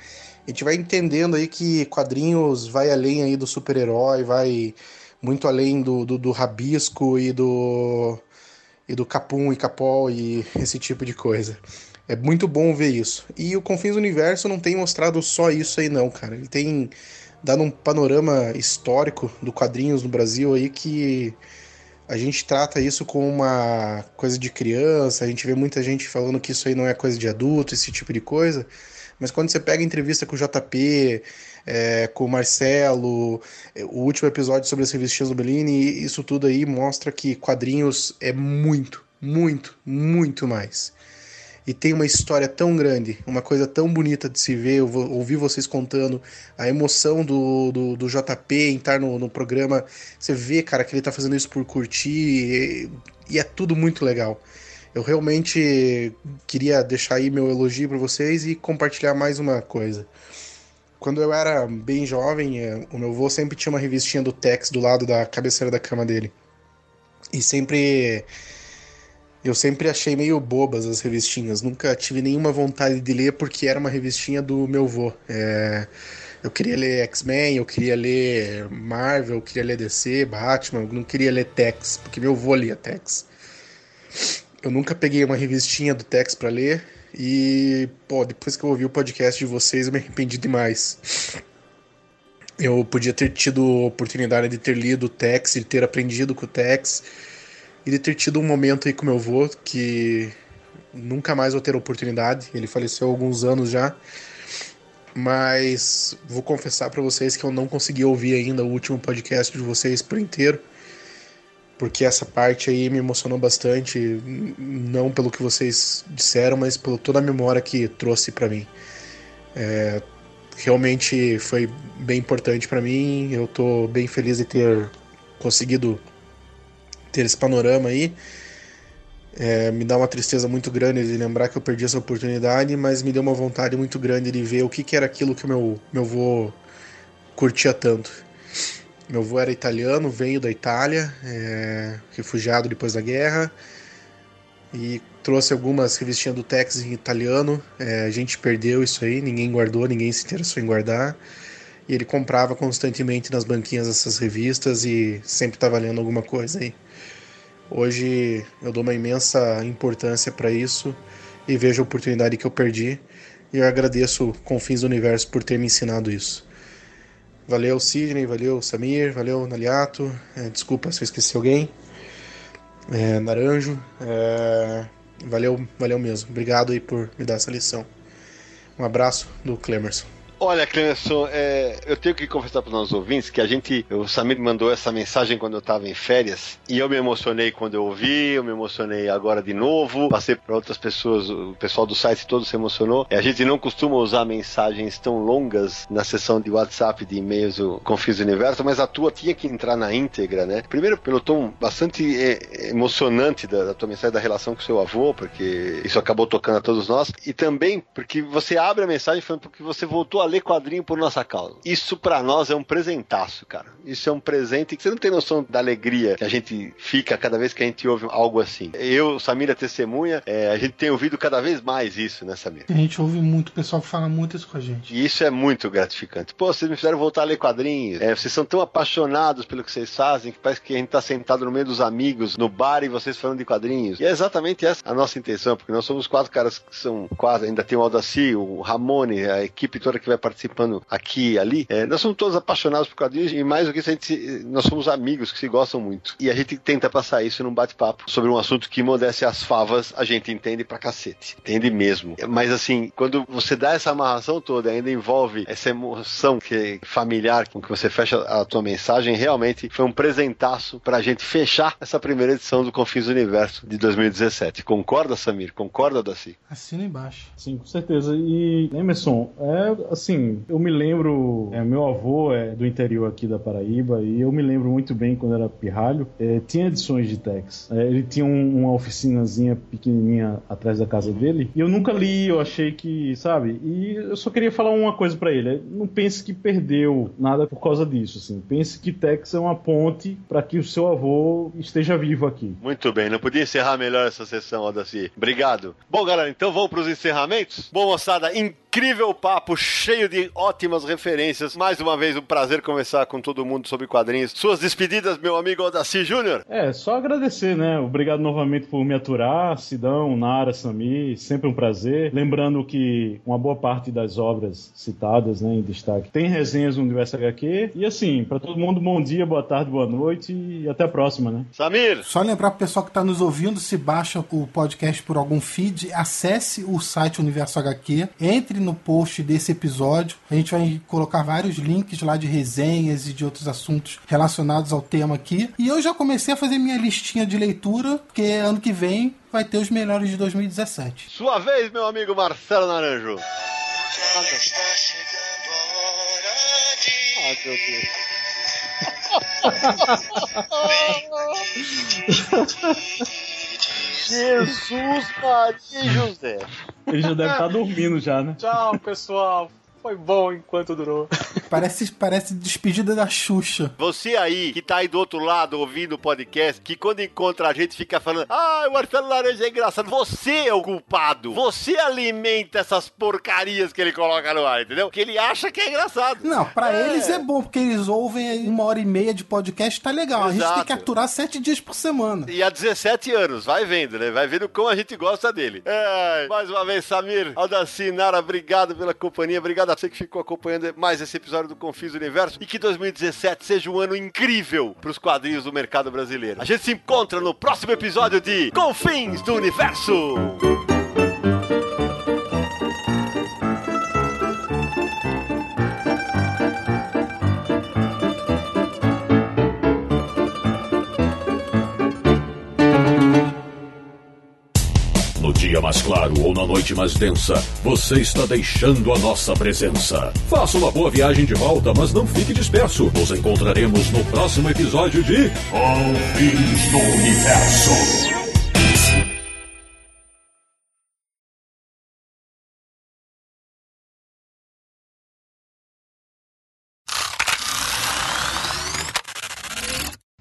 a gente vai entendendo aí que quadrinhos vai além aí do super-herói, vai muito além do, do, do, rabisco e do e do capum e capol e esse tipo de coisa. É muito bom ver isso. E o Confins do Universo não tem mostrado só isso aí não, cara. Ele tem dado um panorama histórico do quadrinhos no Brasil aí que a gente trata isso como uma coisa de criança, a gente vê muita gente falando que isso aí não é coisa de adulto, esse tipo de coisa. Mas quando você pega entrevista com o JP, é, com o Marcelo, é, o último episódio sobre as revistinhas do Bellini, isso tudo aí mostra que quadrinhos é muito, muito, muito mais. E tem uma história tão grande, uma coisa tão bonita de se ver, eu ouvir vocês contando, a emoção do, do, do JP em estar no, no programa, você vê, cara, que ele tá fazendo isso por curtir, e, e é tudo muito legal. Eu realmente queria deixar aí meu elogio para vocês e compartilhar mais uma coisa. Quando eu era bem jovem, é, o meu avô sempre tinha uma revistinha do Tex do lado da cabeceira da cama dele. E sempre. Eu sempre achei meio bobas as revistinhas. Nunca tive nenhuma vontade de ler porque era uma revistinha do meu avô. É... Eu queria ler X-Men, eu queria ler Marvel, eu queria ler DC, Batman, eu não queria ler Tex, porque meu avô lia Tex. Eu nunca peguei uma revistinha do Tex para ler e, pô, depois que eu ouvi o podcast de vocês, eu me arrependi demais. Eu podia ter tido a oportunidade de ter lido o Tex, de ter aprendido com o Tex e de ter tido um momento aí com meu avô que nunca mais vou ter oportunidade. Ele faleceu há alguns anos já. Mas vou confessar para vocês que eu não consegui ouvir ainda o último podcast de vocês por inteiro porque essa parte aí me emocionou bastante, não pelo que vocês disseram, mas por toda a memória que trouxe para mim. É, realmente foi bem importante para mim, eu tô bem feliz de ter conseguido ter esse panorama aí. É, me dá uma tristeza muito grande de lembrar que eu perdi essa oportunidade, mas me deu uma vontade muito grande de ver o que, que era aquilo que meu, meu avô curtia tanto. Meu avô era italiano, veio da Itália, é, refugiado depois da guerra, e trouxe algumas revistinhas do Tex em italiano. É, a gente perdeu isso aí, ninguém guardou, ninguém se interessou em guardar. E ele comprava constantemente nas banquinhas essas revistas e sempre estava lendo alguma coisa aí. Hoje eu dou uma imensa importância para isso e vejo a oportunidade que eu perdi. E eu agradeço Confins do Universo por ter me ensinado isso. Valeu, Sidney, valeu, Samir, valeu, Naliato. É, desculpa se eu esqueci alguém. É, Naranjo. É, valeu, valeu mesmo. Obrigado aí por me dar essa lição. Um abraço do Clemerson. Olha, Clemerson, é, eu tenho que confessar para os nossos ouvintes que a gente, o Samir mandou essa mensagem quando eu estava em férias e eu me emocionei quando eu ouvi, eu me emocionei agora de novo, passei para outras pessoas, o pessoal do site todo se emocionou. A gente não costuma usar mensagens tão longas na sessão de WhatsApp, de e-mails, o Confis Universo, mas a tua tinha que entrar na íntegra, né? Primeiro pelo tom bastante é, emocionante da, da tua mensagem da relação com seu avô, porque isso acabou tocando a todos nós, e também porque você abre a mensagem falando porque você voltou a ler quadrinho por nossa causa. Isso para nós é um presentaço, cara. Isso é um presente que você não tem noção da alegria que a gente fica cada vez que a gente ouve algo assim. Eu, Samira testemunha, é, a gente tem ouvido cada vez mais isso, né, Samira? A gente ouve muito, o pessoal fala muito isso com a gente. E isso é muito gratificante. Pô, vocês me fizeram voltar a ler quadrinhos. É, vocês são tão apaixonados pelo que vocês fazem que parece que a gente tá sentado no meio dos amigos, no bar e vocês falando de quadrinhos. E é exatamente essa a nossa intenção, porque nós somos quatro caras que são quase, ainda tem o Aldaci, o Ramone, a equipe toda que vai vai participando aqui e ali. É, nós somos todos apaixonados por quadrinhos e mais do que isso, a gente, nós somos amigos que se gostam muito. E a gente tenta passar isso num bate-papo sobre um assunto que, modéstia as favas, a gente entende pra cacete. Entende mesmo. Mas assim, quando você dá essa amarração toda, ainda envolve essa emoção que é familiar com que você fecha a tua mensagem, realmente foi um presentaço pra gente fechar essa primeira edição do Confins do Universo de 2017. Concorda, Samir? Concorda, Daci? Assina embaixo. Sim, com certeza. E, Emerson, é assim, eu me lembro, é, meu avô é do interior aqui da Paraíba e eu me lembro muito bem quando era pirralho, é, tinha edições de Tex. É, ele tinha um- uma oficinazinha pequenininha atrás da casa dele e eu nunca li, eu achei que, sabe? E eu só queria falar uma coisa pra ele, é, não pense que perdeu nada por causa disso, assim. Pense que Tex é uma ponte para que o seu avô esteja vivo aqui. Muito bem, não podia encerrar melhor essa sessão, Aldaci. Obrigado. Bom, galera, então vamos para os encerramentos? Bom, moçada, incrível papo, cheio de ótimas referências. Mais uma vez, um prazer conversar com todo mundo sobre quadrinhos. Suas despedidas, meu amigo Aldaci Júnior. É, só agradecer, né? Obrigado novamente por me aturar, Sidão, Nara, Sami, sempre um prazer. Lembrando que uma boa parte das obras citadas, né, em destaque, tem resenhas no Universo HQ. E assim, pra todo mundo, bom dia, boa tarde, boa noite e até a próxima, né? Samir! Só lembrar pro pessoal que tá nos ouvindo, se baixa o podcast por algum feed, acesse o site Universo HQ, entre no post desse episódio. A gente vai colocar vários links lá de resenhas e de outros assuntos relacionados ao tema aqui. E eu já comecei a fazer minha listinha de leitura, porque ano que vem vai ter os melhores de 2017. Sua vez, meu amigo Marcelo Naranjo. Ah, (laughs) (laughs) (laughs) meu Deus. Jesus, Maria e José. Ele já deve estar dormindo já, né? Tchau, pessoal. Foi bom enquanto durou. (laughs) Parece, parece despedida da Xuxa. Você aí, que tá aí do outro lado ouvindo o podcast, que quando encontra a gente fica falando, ah, o Marcelo Laranja é engraçado. Você é o culpado. Você alimenta essas porcarias que ele coloca no ar, entendeu? Que ele acha que é engraçado. Não, pra É. eles é bom, porque eles ouvem uma hora e meia de podcast, tá legal. A gente Exato. tem que aturar sete dias por semana. E há 17 anos, vai vendo, né? Vai vendo como a gente gosta dele. É, mais uma vez, Samir, Aldaci, Nara, obrigado pela companhia, obrigado a você que ficou acompanhando mais esse episódio do Confis Universo e que 2017 seja um ano incrível pros quadrinhos do mercado brasileiro. A gente se encontra no próximo episódio de Confins do Universo. Dia mais claro ou na noite mais densa, você está deixando a nossa presença. Faça uma boa viagem de volta, mas não fique disperso. Nos encontraremos no próximo episódio de Confins do Universo.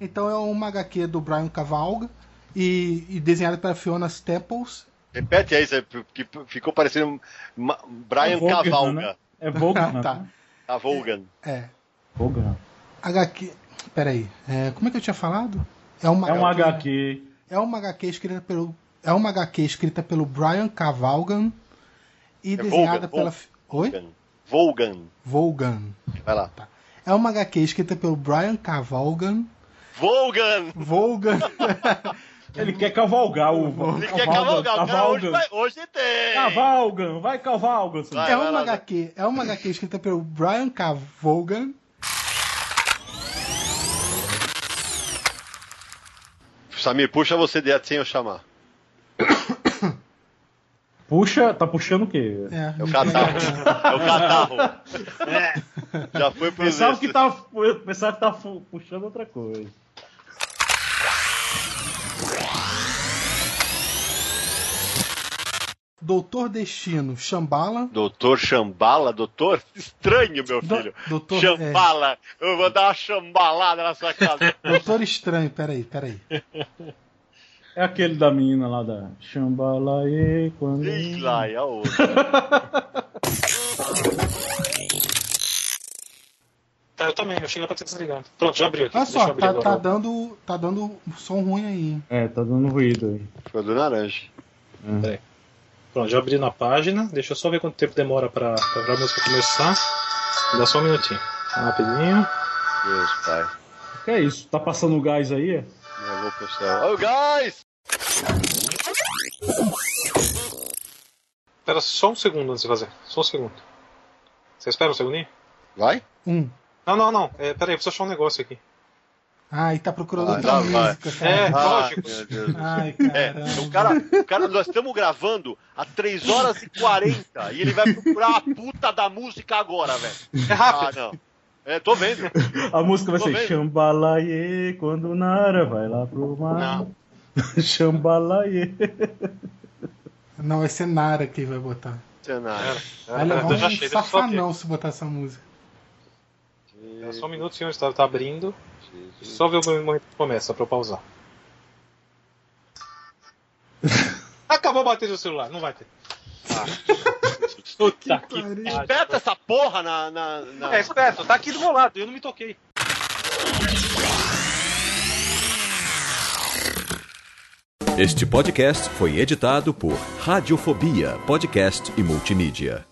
Então é uma HQ do Brian Cavalga e, e desenhada pela Fiona Staples. Repete aí, Zé, que ficou parecendo Brian É Vaughan, Cavalga. né? É Vaughan. tá. A Volgan. É. Vaughan. HQ. Peraí. É, como é que eu tinha falado? É uma É um HQ. É uma HQ escrita pelo. É uma HQ escrita pelo Brian Cavalgan e É desenhada Vaughan, pela. Vaughan. Oi? Volgan. Volgan. Vai lá. É uma HQ escrita pelo Brian Cavalgan. Volgan! Volgan. (laughs) Ele quer cavalgar o. Ele quer cavalgar. O cara hoje, vai- hoje tem. Cavalgan, vai cavalgan. Vai, é vai uma lá, Zé. HQ, é uma HQ escrita pelo Brian Cavalgan. Samir, puxa você direto sem eu chamar. Puxa, tá puxando o quê? É, É o catarro. É o catarro. Já foi pro Pensava que tá, pensava que tá fu- puxando outra coisa. Doutor Destino, Shambhala. Doutor Chambala, doutor? Estranho, meu Do- filho. doutor- Chambala. Eu vou dar uma chambalada na sua casa. (laughs) Doutor Estranho, peraí, peraí. É aquele da menina lá da Xambalaê quando. Ih, lá, é a outra. (laughs) Tá, eu também, achei que era pra ter desligado. Pronto, já abriu aqui. Olha eu só, abrir tá, tá dando, tá dando som ruim aí. É, tá dando ruído aí. Foi do laranja. Pronto, Pronto, já abri na página. Deixa eu só ver quanto tempo demora pra, pra a música começar. Dá só um minutinho. Rapidinho. Deus, pai. Que é isso? Tá passando gás aí? é? Meu louco do céu. Ô, guys! Espera só um segundo antes de fazer. Só um segundo. Você espera um segundinho? Vai? Um. Não, não, não. É, pera aí, eu preciso achar um negócio aqui. Ai, tá procurando Ah, outra música, cara. É, Ah, lógico. Ai, É, o cara, o cara, nós estamos gravando há 3 horas e 40 e ele vai procurar a puta da música agora, velho. É Ah, rápido. não. É, tô vendo. A música vai Tô ser vendo. Quando Nara vai lá pro mar. Não. (laughs) Não, vai ser Nara que vai botar. Cenário. Vai levar um safanão se botar essa música. É só um minuto, senhor. Está tá abrindo. Só ver o momento que começa pra eu pausar. (laughs) Acabou a bateria do celular, não vai ter. Ah. Puta que pariu. Espeta essa porra na. na, na... É, esperto, tá aqui do meu lado, eu não me toquei. Este podcast foi editado por Radiofobia, podcast e multimídia.